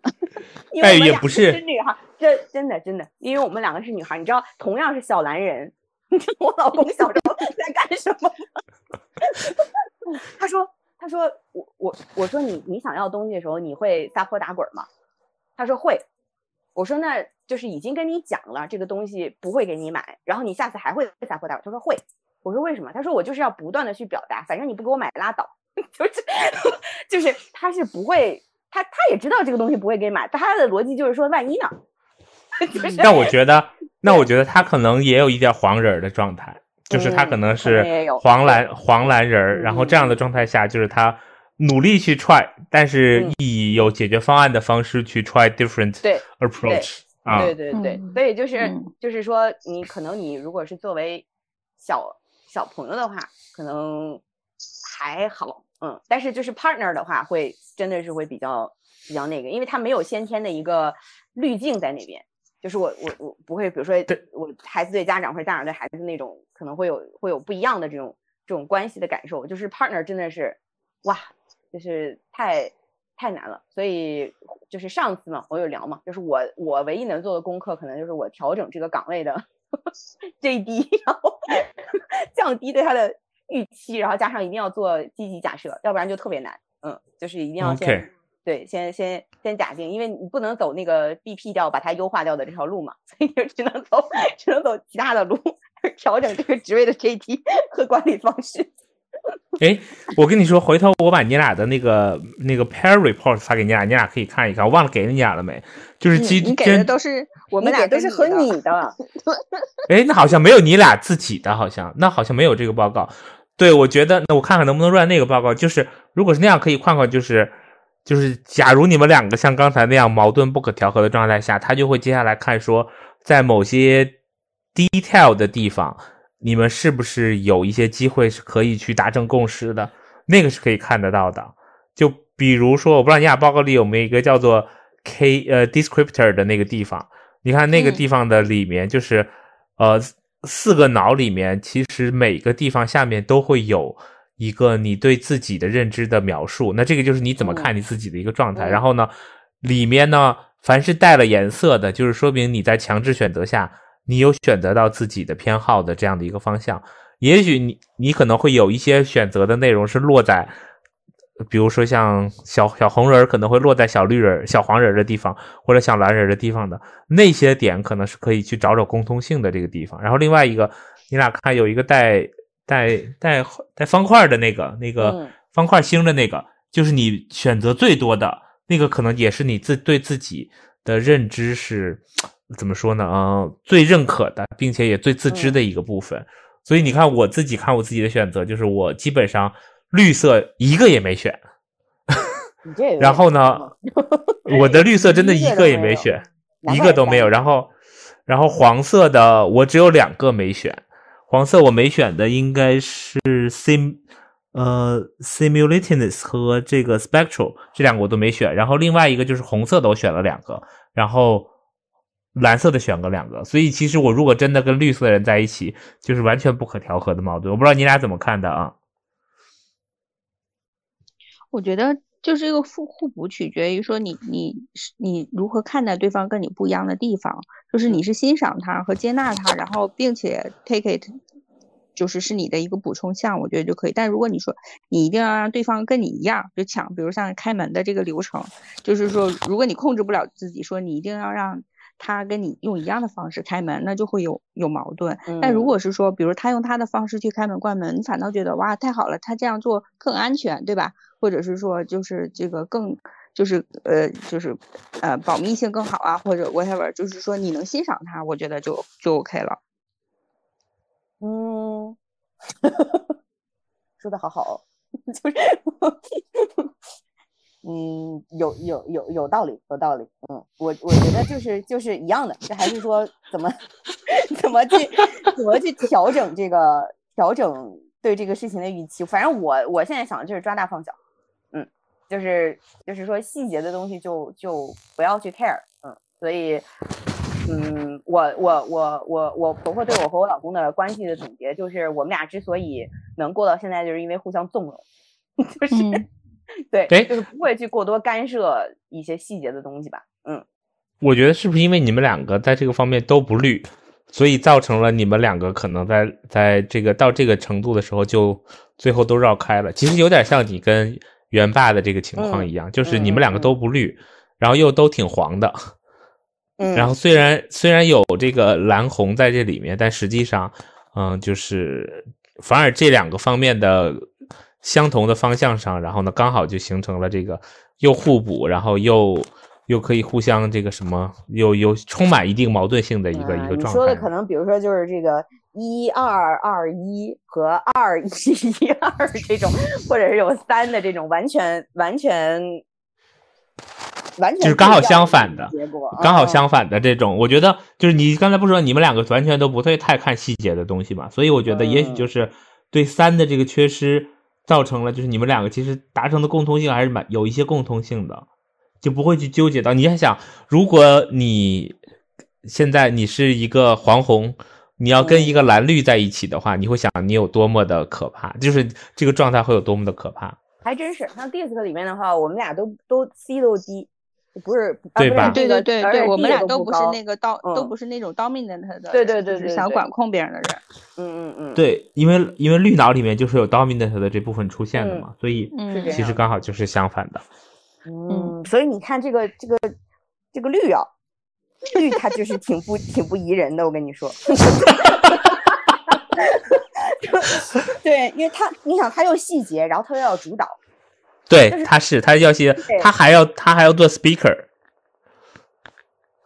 *laughs* 因为哎我们两个也不是是女孩儿，这真的真的，因为我们两个是女孩儿，你知道，同样是小蓝人，你知道我老公小时候在干什么吗？*laughs* 他说，他说我我我说你你想要东西的时候，你会撒泼打滚吗？他说会。我说那就是已经跟你讲了，这个东西不会给你买，然后你下次还会撒泼打滚。他说会。我说为什么？他说我就是要不断的去表达，反正你不给我买拉倒。*laughs* 就是就是他是不会，他他也知道这个东西不会给买，他的逻辑就是说万一呢？*laughs* 就是那我觉得，那我觉得他可能也有一点黄人儿的状态，就是他可能是黄蓝黄蓝人儿，然后这样的状态下，就是他努力去 try，但是嗯。以有解决方案的方式去 try different approach 啊，对对对，嗯所以就是、嗯。就是说，你可能你如果是作为小小朋友的话，可能还好，嗯，但是就是 partner 的话，会真的是会比较比较那个，因为他没有先天的一个滤镜在那边。就是我我我不会，比如说对我孩子对家长或者家长对孩子那种可能会有会有不一样的这种这种关系的感受。就是 partner 真的是哇，就是太太难了。所以就是上次嘛，我有聊嘛，就是我我唯一能做的功课，可能就是我调整这个岗位的 *laughs* JD，然后 *laughs* 降低对他的预期，然后加上一定要做积极假设，要不然就特别难。嗯，就是一定要先 OK 对，先先先假定，因为你不能走那个 BP 掉把它优化掉的这条路嘛，所以就只能走只能走其他的路，调整这个职位的 JD *laughs* 和管理方式。哎，我跟你说，回头我把你俩的那个那个 pair report 发给你俩，你俩可以看一看。我忘了给你俩了没？就是嗯基你给的都是我我们俩都是和你的，哎，那好像没有你俩自己的，好像那好像没有这个报告。对，我觉得那我看看能不能 run 那个报告，就是如果是那样可以看看，就是就是假如你们两个像刚才那样矛盾不可调和的状态下，他就会接下来看说，在某些 detail 的地方，你们是不是有一些机会是可以去达成共识的，那个是可以看得到的。就比如说，我不知道你俩报告里有没有一个叫做 K 呃 descriptor 的那个地方，你看那个嗯。地方的里面就是、呃四个脑里面，其实每个地方下面都会有一个你对自己的认知的描述，那这个就是你怎么看你自己的一个状态。嗯然后呢，里面呢，凡是带了颜色的，就是说明你在强制选择下，你有选择到自己的偏好的这样的一个方向。也许你你可能会有一些选择的内容是落在，比如说像小小红人可能会落在小绿人、小黄人的地方，或者小蓝人的地方的那些点，可能是可以去找找共通性的这个地方。然后另外一个，你俩看有一个带带带带方块的那个那个嗯方块星的那个，就是你选择最多的那个，可能也是你自对自己的认知是怎么说呢？嗯、最认可的，并且也最自知的一个部分。所以你看，我自己看我自己的选择，就是我基本上绿色一个也没选，然后呢吗，我的绿色真的一个也没选，一个都没有。然后，然后黄色的我只有两个没选，黄色我没选的应该是 sim 呃 simultaneous 和这个 spectral 这两个我都没选。然后另外一个就是红色的我选了两个，然后蓝色的选个两个。所以其实我如果真的跟绿色的人在一起，就是完全不可调和的矛盾。我不知道你俩怎么看的啊？我觉得就是这个互互补，取决于说你你是你如何看待对方跟你不一样的地方，就是你是欣赏他和接纳他，然后并且 take it，就是是你的一个补充项，我觉得就可以。但如果你说你一定要让对方跟你一样，就抢，比如像开门的这个流程，就是说如果你控制不了自己，说你一定要让他跟你用一样的方式开门，那就会有有矛盾。但如嗯果是说，比如他用他的方式去开门关门，你反倒觉得哇太好了，他这样做更安全，对吧？或者是说就是这个更就是呃就是呃保密性更好啊，或者 whatever，就是说你能欣赏他，我觉得就就 OK 了。嗯，说的好好哦，*laughs* 就是，嗯，有有有有道理，有道理。嗯，我我觉得就是就是一样的，这还是说怎么 *laughs* 怎么去怎么去调整这个调整对这个事情的预期。反正我我现在想的就是抓大放小，嗯，就是就是说细节的东西就就不要去 care，嗯，所以。嗯，我我我我我婆婆对我和我老公的关系的总结就是，我们俩之所以能过到现在，就是因为互相纵容，*laughs* 就是、嗯对，哎就是不会去过多干涉一些细节的东西吧。嗯，我觉得是不是因为你们两个在这个方面都不绿，所以造成了你们两个可能在在这个到这个程度的时候，就最后都绕开了。其实有点像你跟元霸的这个情况嗯一样，就是嗯你们两个嗯都不绿，然后又都挺黄的。嗯然后虽然虽然有这个蓝红在这里面，但实际上，嗯，就是反而这两个方面的相同的方向上，然后呢，刚好就形成了这个又互补，然后又又可以互相这个什么，又又充满一定矛盾性的一个、啊一个状你说的。可能比如说就是这个一二二一和二一一二 *laughs* 这种，或者是有三的这种，完全完全完全就是刚好相反的结果，刚好嗯。相反的这种，我觉得就是你刚才不说你们两个完全都不会太看细节的东西嘛，所以我觉得也许嗯。就是对三的这个缺失造成了，就是你们两个其实达成的共通性还是蛮有一些共通性的，就不会去纠结到。你还想，如果你现在你是一个黄红，你要跟一个蓝绿在一起的话，你会想你有多么的可怕，就是这个状态会有多么的可怕。还真是，像 DISC 里面的话，我们俩都都 C 都低，不是对吧？对对对对，我们俩都不是那个刀，都嗯不是那种 dominant 的，对对对对对想管控别人的人。嗯嗯嗯，对，因为因为绿脑里面就是有 dominant 的这部分出现的嘛，所以其实刚好就是相反的。嗯，所以你看这个这个这个绿啊，绿它就是挺不挺不宜人的，我跟你说。*laughs* 对，因为它你想，它又细节，然后它又要主导，对就，是他是他要写对，他还要他还要做 speaker，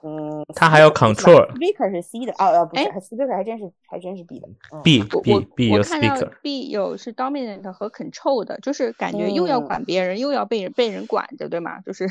嗯，它还要 control speaker 是 C 的，哦哦不是哎，speaker 还真是还真是 B 的。嗯 B 我 B 我 B 有我看到 speaker，B 有是 dominant 和 control 的，就是感觉又要嗯管别人，又要被人被人管着，对吗？就是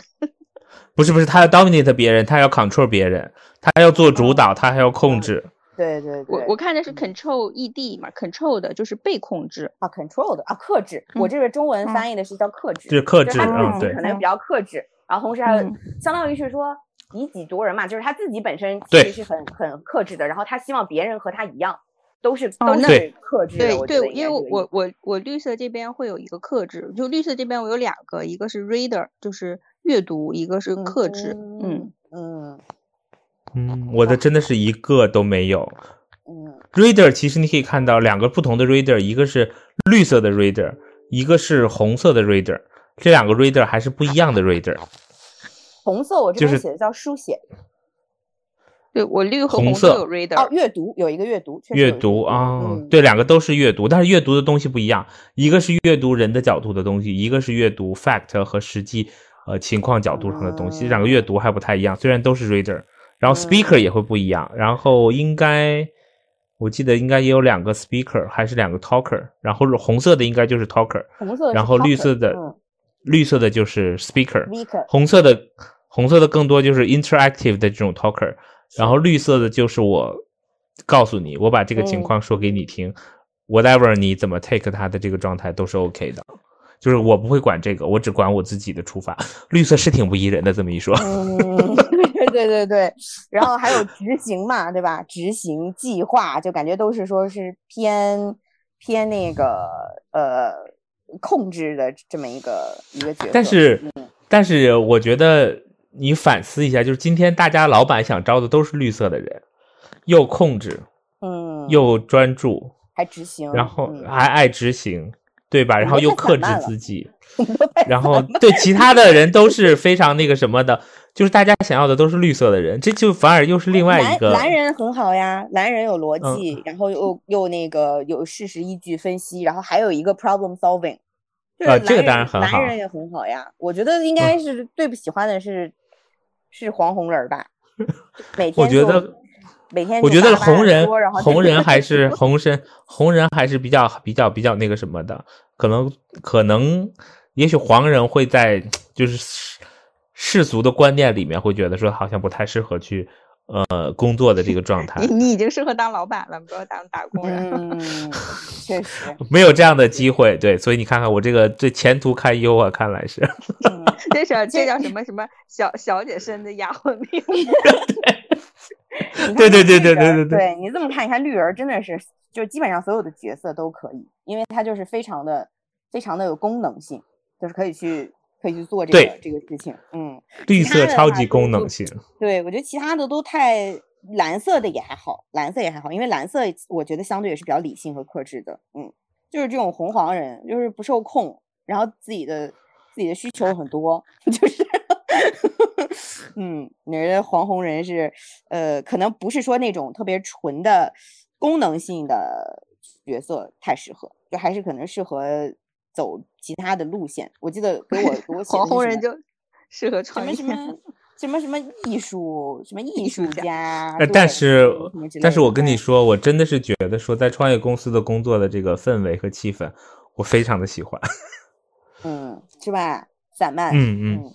不是不是，他要 dominate 别人，他要 control 别人，他要做主导，他还要控制。对对对，我我看的是 control ed 嘛，control 的就是被控制。啊 control 的啊克制，我嗯这个中文嗯翻译的是叫克制，是克制，就是他嗯，对可，能比较克制，然后同时还有嗯相当于是说以己度人嘛，就是他自己本身其实是很很克制的，然后他希望别人和他一样，都是都是克制的。对对，因为我我我绿色这边会有一个克制，就绿色这边我有两个，一个是 reader 就是阅读，一个是克制。嗯，嗯嗯，我的真的是一个都没有。嗯 reader 其实你可以看到两个不同的 reader，一个是绿色的 reader，一个是红色的 reader，这两个 reader 还是不一样的 reader。*laughs* 红色我这边写的叫书写对我绿和红色有 reader。哦，阅读有一个阅读，确实阅读啊，嗯对，两个都是阅读，但是阅读的东西不一样，一个是阅读人的角度的东西，一个是阅读 fact 和实际呃情况角度上的东西，这两个阅读还不太一样，虽然都是 reader，然后 speaker 也会不一样，然后应该我记得应该也有两个 speaker 还是两个 talker，然后红色的应该就是 talker，红色的然后绿色的、嗯。绿色的就是 speaker，speaker 红色的红色的更多就是 interactive 的这种 talker，然后绿色的就是我告诉你，我把这个情嗯。况说给你听、w h a t e v e r 你怎么 take 它的这个状态都是 OK 的，就是我不会管这个，我只管我自己的出发。绿色是挺不宜人的，这么一说，嗯，*laughs* 对对对对，然后还有执行嘛，对吧？执行计划，就感觉都是说是偏偏那个呃控制的这么一个一个角色。但是嗯但是我觉得你反思一下，就是今天大家老板想招的都是绿色的人，又控制嗯，又专注，还执行，然后嗯还爱执行，对吧？然后又克制自己，*laughs* 然后对其他的人都是非常那个什么的，就是大家想要的都是绿色的人，这就反而又是另外一个男人很好呀，男人有逻嗯辑，然后又又那个有事实依据分析，然后还有一个 problem solving，就是啊这个当然很好男人也很好呀。我觉得应该是最不喜欢的是是黄红人儿吧，*laughs* 每天我觉得每天我觉得红人红人还是 *laughs* 红人红人还是比较比较比较那个什么的，可能可能也许黄人会在 *tsk* 就是世世俗的观念里面会觉得说好像不太适合去呃工作的这个状态你，你已经适合当老板了，不要当打工人。嗯，*laughs* 确实，没有这样的机会，对，所以你看看我这个这前途堪忧啊，看来是。*laughs* 嗯这叫这叫什么什么小小姐身的丫鬟命。对对对对对对对对你这么看，一看绿人儿真的是，就基本上所有的角色都可以，因为他就是非常的非常的有功能性，就是可以去可以去做这个这个事情。嗯，绿色超级功能性，对我觉得其他的都太蓝色的也还好，蓝色也还好，因为蓝色我觉得相对也是比较理性和克制的。嗯，就是这种红黄人，就是不受控，然后自己的自己的需求很多，*laughs* 就是。*laughs* 嗯，你觉得黄红人是，呃，可能不是说那种特别纯的功能性的角色太适合，就还是可能适合走其他的路线。我记得给我给我写的黄是什么红人就适合什创业。么什么 *laughs* 什么什么艺术什么艺术家但是但是我跟你说，我真的是觉得说，在创业公司的工作的这个氛围和气氛，我非常的喜欢。*laughs* 嗯，是吧？散漫，嗯嗯，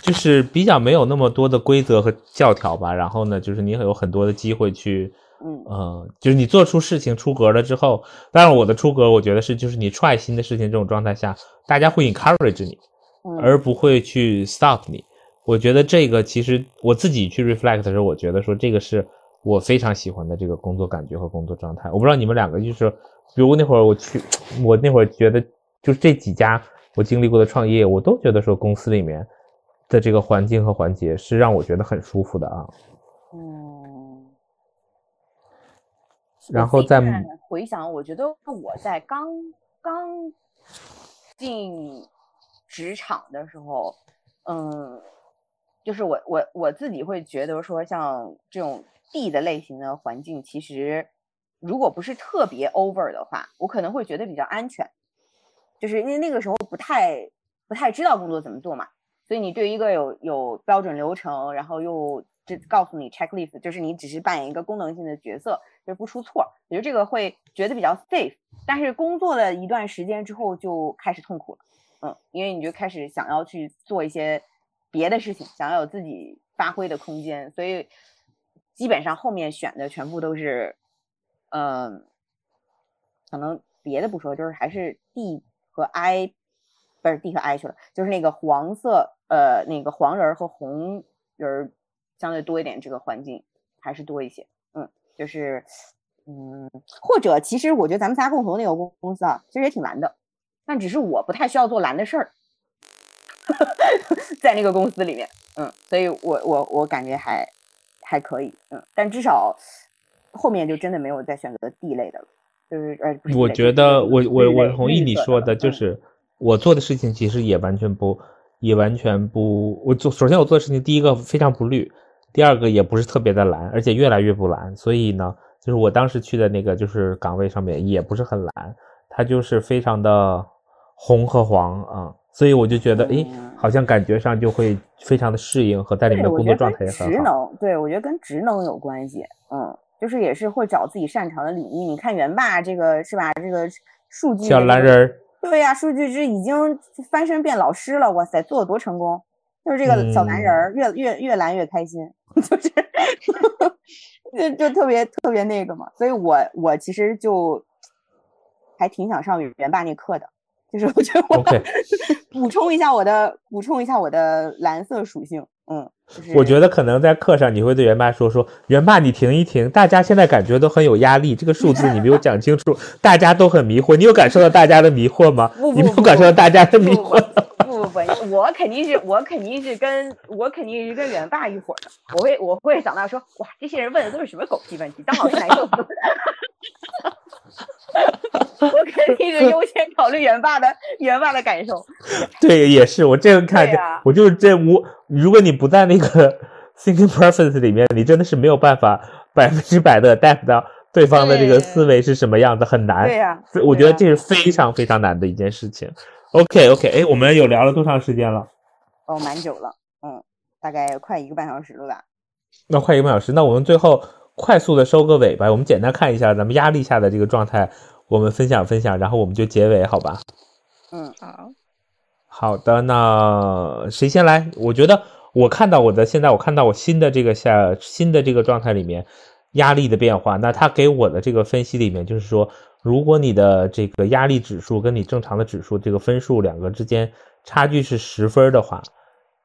就是比较没有那么多的规则和教条吧。然后呢，就是你有很多的机会去，嗯呃，就是你做出事情出格了之后，当然我的出格，我觉得是就是你 try 新的事情这种状态下，大家会 encourage 你，嗯，而不会去 stop 你。我觉得这个其实我自己去 reflect 的时候，我觉得说这个是我非常喜欢的这个工作感觉和工作状态。我不知道你们两个就是，比如那会儿我去，我那会儿觉得就是这几家我经历过的创业，我都觉得说公司里面的这个环境和环节是让我觉得很舒服的啊。嗯，然后再回想，我觉得我在刚刚进职场的时候，嗯，就是我我我自己会觉得说，像这种 D 的类型的环境，其实如果不是特别 over 的话，我可能会觉得比较安全，就是因为那个时候不太不太知道工作怎么做嘛。所以你对于一个有有标准流程，然后又这告诉你 checklist，就是你只是扮演一个功能性的角色，就是不出错。我觉得这个会觉得比较 safe。但是工作了一段时间之后就开始痛苦了，嗯，因为你就开始想要去做一些别的事情，想要有自己发挥的空间，所以基本上后面选的全部都是，嗯，可能别的不说，就是还是 D 和 I，不是 D 和 I 去了，就是那个黄色，呃，那个黄人和红人相对多一点，这个环境还是多一些，嗯，就是，嗯，或者其实我觉得咱们仨共同那个公公司啊，其实也挺难的，但只是我不太需要做难的事儿，*laughs* 在那个公司里面，嗯，所以我我我感觉还还可以，嗯，但至少后面就真的没有再选择 D 类的了。就是呃，我觉得我我我同意你说的，就是我做的事情其实也完全不，也完全不，我做首先我做的事情，第一个非常不绿，第二个也不是特别的蓝，而且越来越不蓝，所以呢，就是我当时去的那个就是岗位上面也不是很蓝，它就是非常的红和黄啊，所以我就觉得，哎，好像感觉上就会非常的适应和在里面的工作状态也很好。职能，对我觉得跟职能有关系，嗯。就是也是会找自己擅长的领域。你看元霸这个是吧？这个数据小蓝人儿，对呀，数据之已经翻身变老师了，哇塞，做的多成功！就是这个小男人儿越越越蓝越开心，*laughs* 就是就就特别特别那个嘛。所以我我其实就还挺想上元霸那课的，就是我觉得我 *laughs* 补充一下我的补充一下我的蓝色属性，嗯。我觉得可能在课上你会对元爸说说，元爸你停一停，大家现在感觉都很有压力，这个数字你没有讲清楚，大家都很迷惑，你有感受到大家的迷惑吗？*laughs* 你没有感受到大家的迷惑？我肯定是我肯定是跟我肯定是跟元爸一伙的，我会我会想到说，哇，这些人问的都是什么狗屁问题，当老师难受死。我肯定是优先考虑元爸的元爸的感受。对，也是我这个看，我就是这我，如果你不在那个 *laughs* thinking process 里面，你真的是没有办法百分之百的 adapt 到对方的这个思维是什么样子，很难。对呀，我觉得这是非常非常难的一件事情。OK OK，哎，我们有聊了多长时间了？哦，蛮久了，嗯，大概快一个半小时了吧？那快一个半小时，那我们最后。快速的收个尾吧，我们简单看一下咱们压力下的这个状态，我们分享分享，然后我们就结尾，好吧？嗯，好，好的，那谁先来？我觉得我看到我的现在，我看到我新的这个下新的这个状态里面压力的变化，那他给我的这个分析里面就是说，如果你的这个压力指数跟你正常的指数这个分数两个之间差距是十分的话，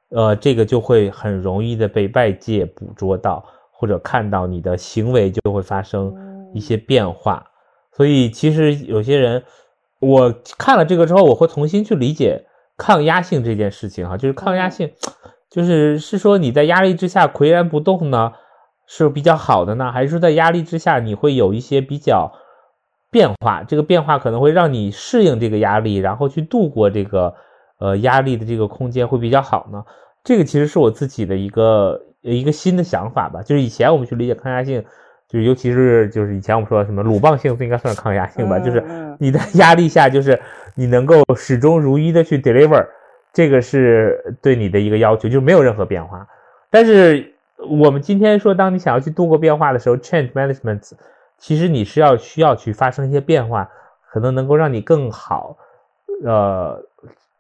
呃，这个就会很容易的被外界捕捉到。或者看到你的行为就会发生一些变化，所以其实有些人，我看了这个之后，我会重新去理解抗压性这件事情哈，就是抗压性，就是是说你在压力之下岿然不动呢，是比较好的呢，还是说在压力之下你会有一些比较变化？这个变化可能会让你适应这个压力，然后去度过这个呃压力的这个空间会比较好呢？这个其实是我自己的一个。一个新的想法吧，就是以前我们去理解抗压性，就是尤其是就是以前我们说什么鲁棒性应该算是抗压性吧，就是你的压力下，就是你能够始终如一的去 deliver，这个是对你的一个要求，就是没有任何变化。但是我们今天说，当你想要去度过变化的时候，change management，其实你是要需要去发生一些变化，可能能够让你更好，呃，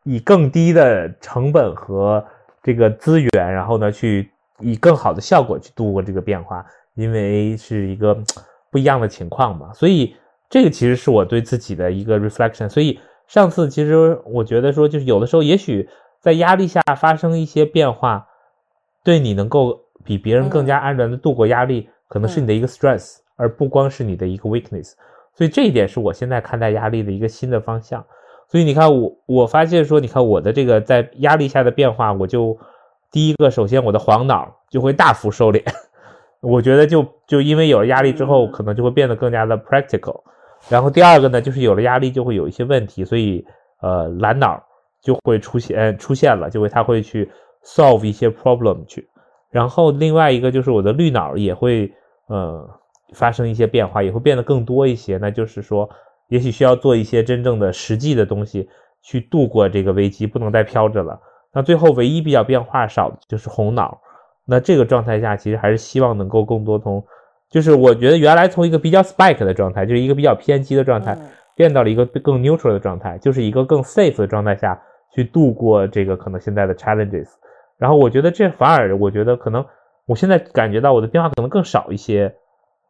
以更低的成本和这个资源，然后呢去。以更好的效果去度过这个变化，因为是一个不一样的情况嘛，所以这个其实是我对自己的一个 reflection。所以上次其实我觉得说，就是有的时候也许在压力下发生一些变化，对你能够比别人更加安然的度过压力，可能是你的一个 stress，而不光是你的一个 weakness。所以这一点是我现在看待压力的一个新的方向。所以你看，我我发现说，你看我的这个在压力下的变化，我就。第一个，首先我的黄脑就会大幅收敛，*laughs* 我觉得就就因为有了压力之后，可能就会变得更加的 practical。然后第二个呢，就是有了压力就会有一些问题，所以呃蓝脑就会出现出现了，就会他会去 solve 一些 problem 去。然后另外一个就是我的绿脑也会呃发生一些变化，也会变得更多一些。那就是说，也许需要做一些真正的实际的东西去度过这个危机，不能再飘着了。那最后唯一比较变化少的就是红脑。那这个状态下，其实还是希望能够更多从，就是我觉得原来从一个比较 spike 的状态，就是一个比较偏激的状态，嗯变到了一个更 neutral 的状态，就是一个更 safe 的状态下去度过这个可能现在的 challenges。然后我觉得这反而，我觉得可能我现在感觉到我的变化可能更少一些，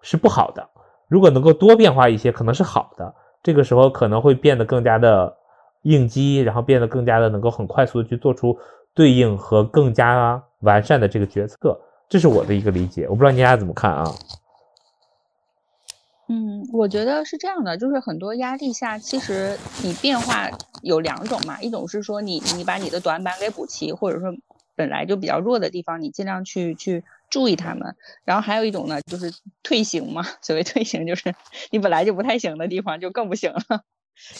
是不好的。如果能够多变化一些，可能是好的。这个时候可能会变得更加的应激，然后变得更加的能够很快速的去做出对应和更加完善的这个决策。这是我的一个理解，我不知道你俩怎么看啊？嗯，我觉得是这样的，就是很多压力下，其实你变化有两种嘛，一种是说你你把你的短板给补齐，或者说本来就比较弱的地方，你尽量去去注意他们。然后还有一种呢，就是退行嘛，所谓退行就是你本来就不太行的地方就更不行了。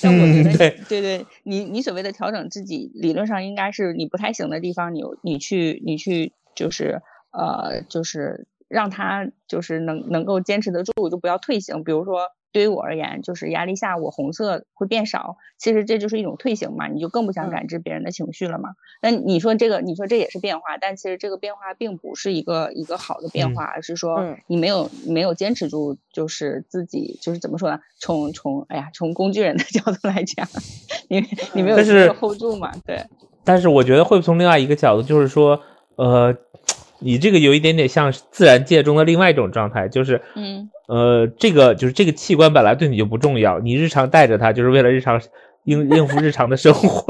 但我觉得，嗯对对对，你你所谓的调整自己，理论上应该是你不太行的地方，你你去你去就是呃就是让他就是能能够坚持得住，就不要退行。比如说对于我而言，就是压力下我红色会变少，其实这就是一种退行嘛，你就更不想嗯感知别人的情绪了嘛。那你说这个，你说这也是变化，但其实这个变化并不是一个一个好的变嗯化，而是说嗯你没有没有坚持住，就是自己就是怎么说呢？从从哎呀，从工具人的 *laughs* 角度来讲，你你没有但是没有 hold 住嘛？对，但是我觉得会从另外一个角度，就是说，呃，你这个有一点点像自然界中的另外一种状态，就是嗯呃，这个就是这个器官本来对你就不重要，你日常带着它就是为了日常应应付日常的生活，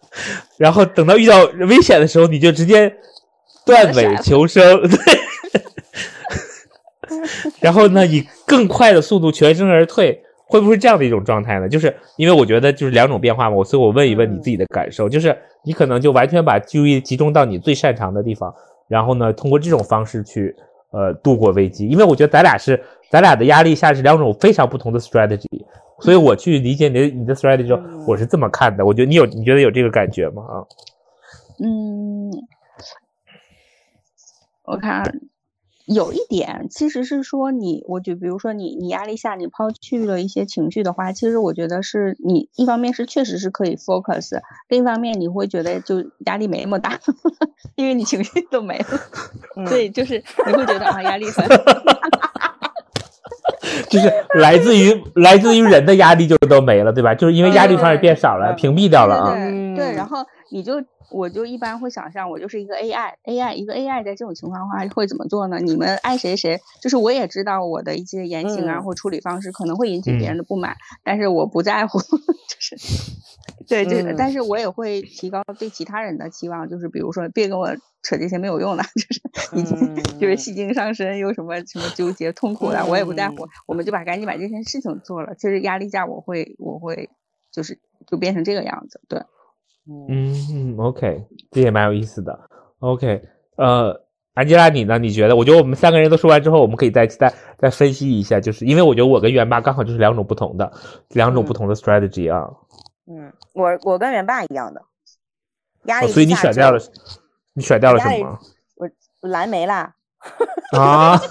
*laughs* 然后等到遇到危险的时候，你就直接断尾求生，对。然后呢，以更快的速度全身而退，会不会这样的一种状态呢？就是因为我觉得就是两种变化嘛，我所以我问一问你自己的感受，就是你可能就完全把注意力集中到你最擅长的地方，然后呢，通过这种方式去呃度过危机。因为我觉得咱俩是咱俩的压力下是两种非常不同的 strategy，所以我去理解你的你的 strategy，时候嗯我是这么看的。我觉得你有你觉得有这个感觉吗？啊，嗯，我看有一点其实是说你，我就比如说你你压力下你抛去了一些情绪的话，其实我觉得是你一方面是确实是可以 focus，另一方面你会觉得就压力没那么大，*laughs* 因为你情绪都没了，*laughs* 嗯。所以就是你会觉得啊压力很 *laughs* 就是来自于 *laughs* 来自于人的压力就都没了，对吧？就是因为压力反而变少了，嗯屏蔽掉了啊。对对对，嗯然后你就我就一般会想象，我就是一个 AI，AI 一个 AI 在这种情况下会怎么做呢？你们爱谁谁，就是我也知道我的一些言行啊、嗯或处理方式可能会引起别嗯人的不满，但是我不在乎，*laughs* 就是对，对、嗯但是我也会提高对其他人的期望，就是比如说别跟我扯这些没有用的，*laughs* 就是已经、就是嗯戏精上身，又什么什么纠结痛苦的，我也不在乎嗯，我们就把赶紧把这件事情做了。其实压力下我会我会就是就变成这个样子，对。嗯，OK，这也蛮有意思的。OK，呃，安吉拉你呢？你觉得？我觉得我们三个人都说完之后，我们可以再再再分析一下，就是因为我觉得我跟元爸刚好就是两种不同的两种不同的 strategy 啊。嗯，我我跟元爸一样的，压哦所以你力之下就选掉了，你选掉了什么我蓝莓啦。啊？*laughs*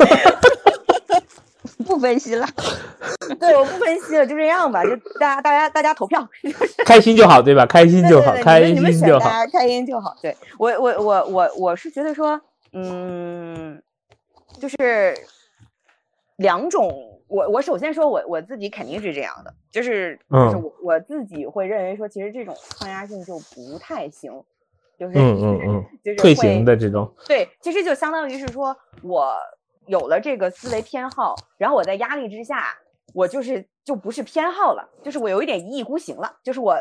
不分析了。*laughs* 对，我不分析了，就这样吧，就大家大家大家投票，*laughs* 开心就好，对吧？开心就好，对对对开心就好。选大家开心就好。对我我我我我是觉得说，嗯，就是两种。我我首先说我我自己肯定是这样的，就是就是嗯。我我自己会认为说，其实这种抗压性就不太行，就是嗯嗯嗯，就是退会行的这种，对，其实就相当于是说我有了这个思维偏好，然后我在压力之下，我就是就不是偏好了，就是我有一点一意孤行了，就是我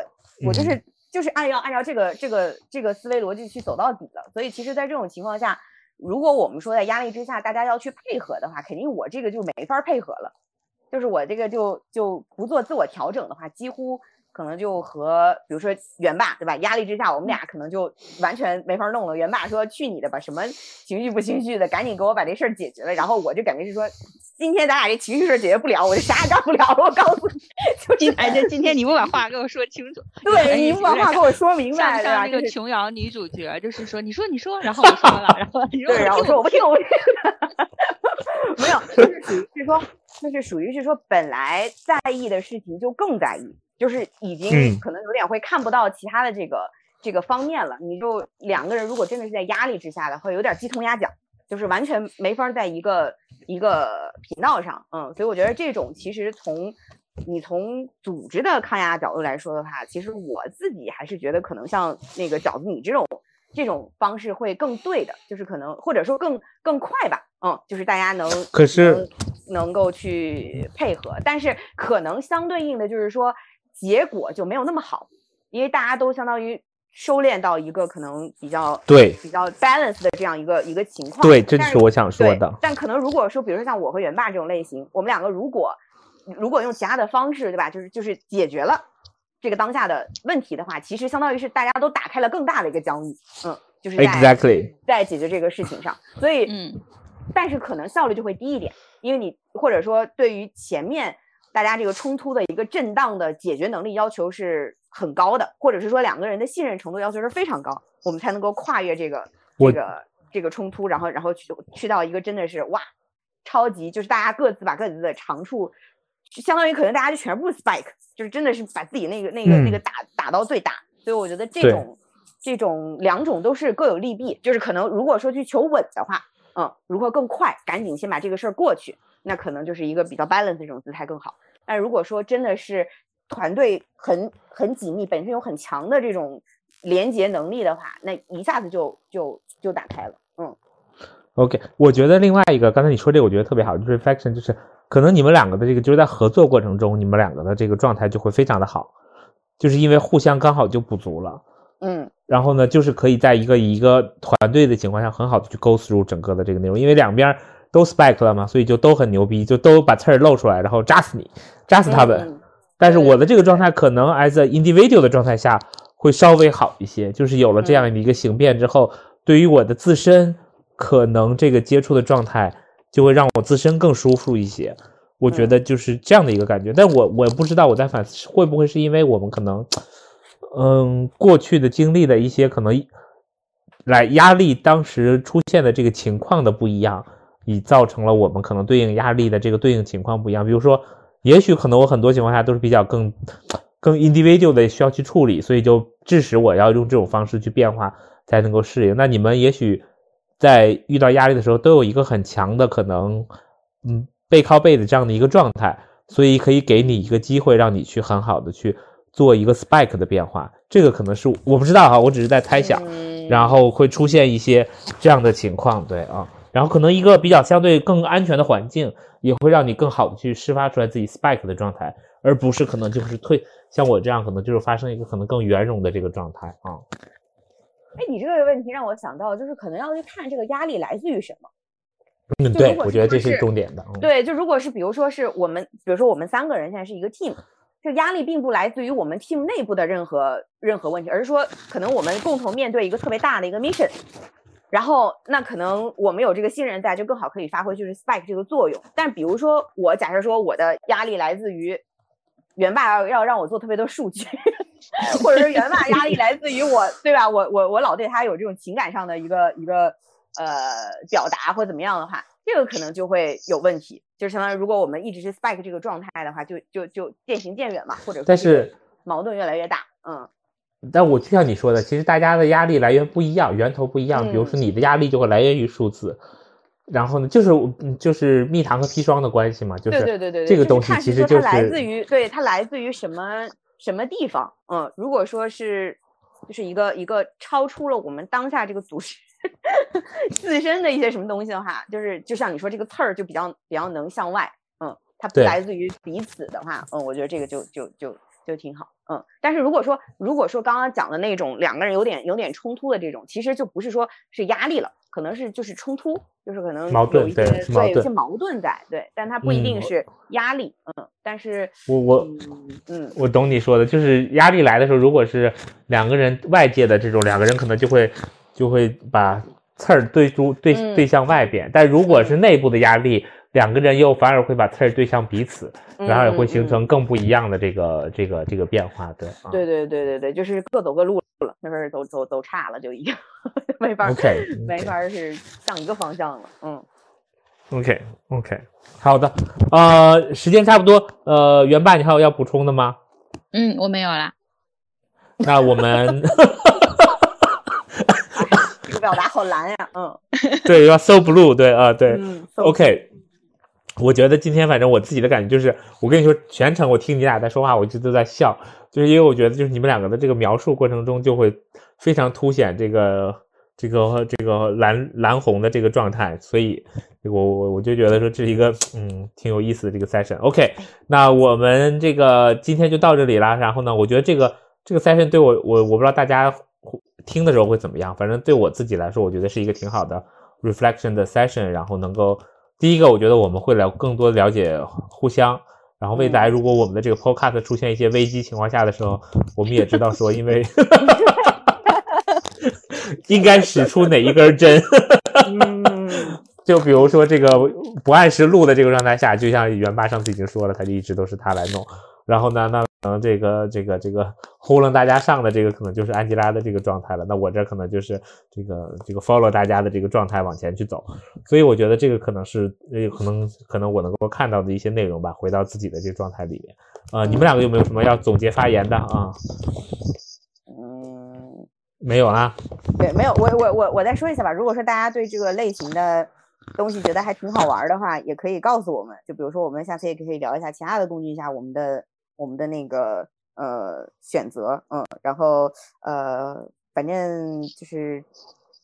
我就是、嗯就是按要按照这个这个这个思维逻辑去走到底了。所以其实，在这种情况下，如果我们说在压力之下大家要去配合的话，肯定我这个就没法配合了，就是我这个就就不做自我调整的话，几乎。可能就和比如说元霸对吧？压力之下，我们俩可能就完全没法弄了。元霸说：“去你的吧，什么情绪不情绪的，赶紧给我把这事儿解决了。”然后我就感觉是说，今天咱俩这情绪事儿解决不了，我就啥也干不了。我告诉你，就是今哎，这今天你不把话给我说清楚，*laughs* 对你不把话给我说明白？像像那个就琼瑶女主角，就是说你说你说，然后我说了，*laughs* 然后你说对，然后我说我不听，我不听。*laughs* 没有，就是属于是说，就是属于是说，本来在意的事情就更在意，就是已经嗯。可能有点会看不到其他的这个这个方面了，你就两个人如果真的是在压力之下的会，有点鸡同鸭讲，就是完全没法在一个一个频道上，嗯，所以我觉得这种其实从你从组织的抗压角度来说的话，其实我自己还是觉得可能像那个饺子你这种这种方式会更对的，就是可能或者说更更快吧，嗯，就是大家能可是能能够去配合，但是可能相对应的就是说结果就没有那么好，因为大家都相当于收敛到一个可能比较对比较 balance 的这样一个一个情况。对，这就但是我想说的。但可能如果说，比如说像我和元霸这种类型，我们两个如果如果用其他的方式，对吧？就是就是解决了这个当下的问题的话，其实相当于是大家都打开了更大的一个疆域，嗯，就是在 Exactly，在解决这个事情上，所以嗯但是可能效率就会低一点，因为你或者说对于前面大家这个冲突的一个震荡的解决能力要求是很高的，或者是说两个人的信任程度要求是非常高，我们才能够跨越这个这个这个冲突，然后然后去去到一个真的是哇，超级就是大家各自把各自的长处，相当于可能大家就全部 spike，就是真的是把自己那个那个、那个嗯。打打到最大，所以我觉得这种这种两种都是各有利弊，就是可能如果说去求稳的话，嗯，如何更快，赶紧先把这个事儿过去，那可能就是一个比较 balance 的这种姿态更好。但如果说真的是团队很很紧密，本身有很强的这种连接能力的话，那一下子就就就打开了。嗯 OK，我觉得另外一个，刚才你说这个，我觉得特别好，就是 reflection，就是可能你们两个的这个，就是在合作过程中，你们两个的这个状态就会非常的好，就是因为互相刚好就补足了。嗯然后呢，就是可以在一个一个团队的情况下，很好的去 go through 整个的这个内容，因为两边都 spike 了嘛，所以就都很牛逼，就都把刺儿露出来，然后扎死你，扎死他们。嗯但是我的这个状态可能 as a individual 的状态下会稍微好一些，就是有了这样的一个形变之后，对于我的自身可能这个接触的状态就会让我自身更舒服一些。我觉得就是这样的一个感觉，但我我不知道我在反思会不会是因为我们可能，嗯，过去的经历的一些可能来压力当时出现的这个情况的不一样，以造成了我们可能对应压力的这个对应情况不一样。比如说，也许可能我很多情况下都是比较更更 individual 的需要去处理，所以就致使我要用这种方式去变化才能够适应。那你们也许在遇到压力的时候都有一个很强的可能，嗯，背靠背的这样的一个状态，所以可以给你一个机会，让你去很好的去做一个 spike 的变化。这个可能是我不知道哈，我只是在猜想。嗯然后会出现一些这样的情况，对啊，然后可能一个比较相对更安全的环境，也会让你更好的去释发出来自己 spike 的状态，而不是可能就是退像我这样，可能就是发生一个可能更圆融的这个状态啊。哎，你这个问题让我想到，就是可能要去看这个压力来自于什么。嗯，对我觉得这是重点的。嗯、对，就如果是比如说是我们，比如说我们三个人现在是一个 team，这压力并不来自于我们 team 内部的任何任何问题，而是说可能我们共同面对一个特别大的一个 mission，然后那可能我们有这个信任在，就更好可以发挥就是 spike 这个作用。但比如说我假设说我的压力来自于元爸要要让我做特别多数据，*laughs* 或者是元爸压力来自于我，对吧？我我我老对他有这种情感上的一个一个呃表达或怎么样的话，这个可能就会有问题。就是相当于如果我们一直是 spike 这个状态的话，就就就渐行渐远嘛，或者但是矛盾越来越大。嗯但我就像你说的，其实大家的压力来源不一样，源头不一样。比如说嗯你的压力就会来源于数字，然后呢，就是嗯就是蜜糖和砒霜的关系嘛，就是对对对对对，这个东西其实就是来自于对它来自于什么什么地方。嗯，如果说是就是一个一个超出了我们当下这个组织 *laughs* 自身的一些什么东西的话，就是就像你说这个刺儿就比较比较能向外。嗯，它不来自于彼此的话，嗯，我觉得这个就就就就挺好。嗯，但是如果说如果说刚刚讲的那种两个人有点有点冲突的这种，其实就不是说是压力了，可能是就是冲突，就是可能矛盾有一些对有一些矛盾在，对，但它不一嗯。定是压力，嗯，但是我我嗯嗯我懂你说的，就是压力来的时候，如果是两个人外界的这种，两个人可能就会就会把刺儿对出对嗯。对向外边，但如果是内部的压力，两个人又反而会把刺儿对向彼此，然后也会形嗯成更不一样的这个这个这个变化，对啊。对对对对对，就是各走各路了，那边都走走走岔了，就已经 *laughs* 没法儿 OK，*laughs* 没法儿是向一个方向了，嗯。OK OK，好的，呃，时间差不多，呃，元爸，你还有要补充的吗？嗯，我没有啦。那我们 *laughs* 这表达好蓝呀，嗯对，要 so blue，对啊，对。嗯 OK，*laughs* 我觉得今天反正我自己的感觉就是，我跟你说，全程我听你俩在说话，我一直都在笑，就是因为我觉得就是你们两个的这个描述过程中，就会非常凸显这个这个这个蓝蓝红的这个状态，所以我我我就觉得说这是一个嗯挺有意思的这个 session。OK，那我们这个今天就到这里啦。然后呢，我觉得这个这个 session 对我我我不知道大家听的时候会怎么样，反正对我自己来说，我觉得是一个挺好的 reflection 的 session，然后能够第一个，我觉得我们会了更多了解互相，然后未来如果我们的这个 podcast 出现一些危机情况下的时候，我们也知道说，因为 *laughs* 应该使出哪一根针。嗯，*laughs* 就比如说这个不按时录的这个状态下，就像袁爸上次已经说了，他就一直都是他来弄。然后呢，那可能这个这个这个呼楞大家上的这个可能就是安吉拉的这个状态了。那我这可能就是这个这个 follow 大家的这个状态往前去走。所以我觉得这个可能是呃可能可能我能够看到的一些内容吧，回到自己的这个状态里面。呃，你们两个有没有什么要总结发言的啊？嗯，没有啦。对，没有，我我我我再说一下吧。如果说大家对这个类型的东西觉得还挺好玩的话，也可以告诉我们。就比如说，我们下次也可以聊一下其他的工具下我们的我们的那个呃选择，嗯，然后呃，反正就是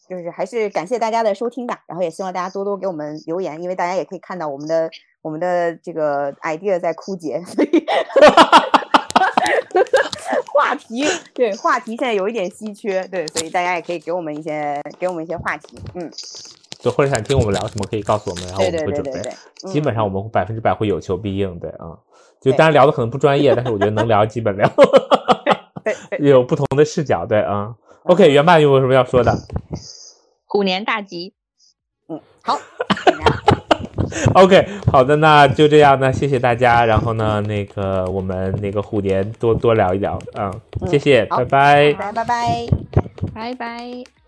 就是还是感谢大家的收听吧。然后也希望大家多多给我们留言，因为大家也可以看到我们的我们的这个 idea 在枯竭，所以 *laughs* 话题对话题现在有一点稀缺，对，所以大家也可以给我们一些给我们一些话题，嗯，就或者想听我们聊什么，可以告诉我们，然后我们会准备。对对对对，基本嗯上我们百分之百会有求必应，对啊。就对当然聊的可能不专业，但是我觉得能聊基本聊 *laughs* *laughs* 有不同的视角，对啊。OK，原爸有没有什么要说的 *laughs* 虎年大吉，嗯，好，？OK，好的，那就这样那，谢谢大家。然后呢，那个我们那个虎年多多聊一聊啊，嗯谢谢，拜拜拜。大家拜拜。拜拜。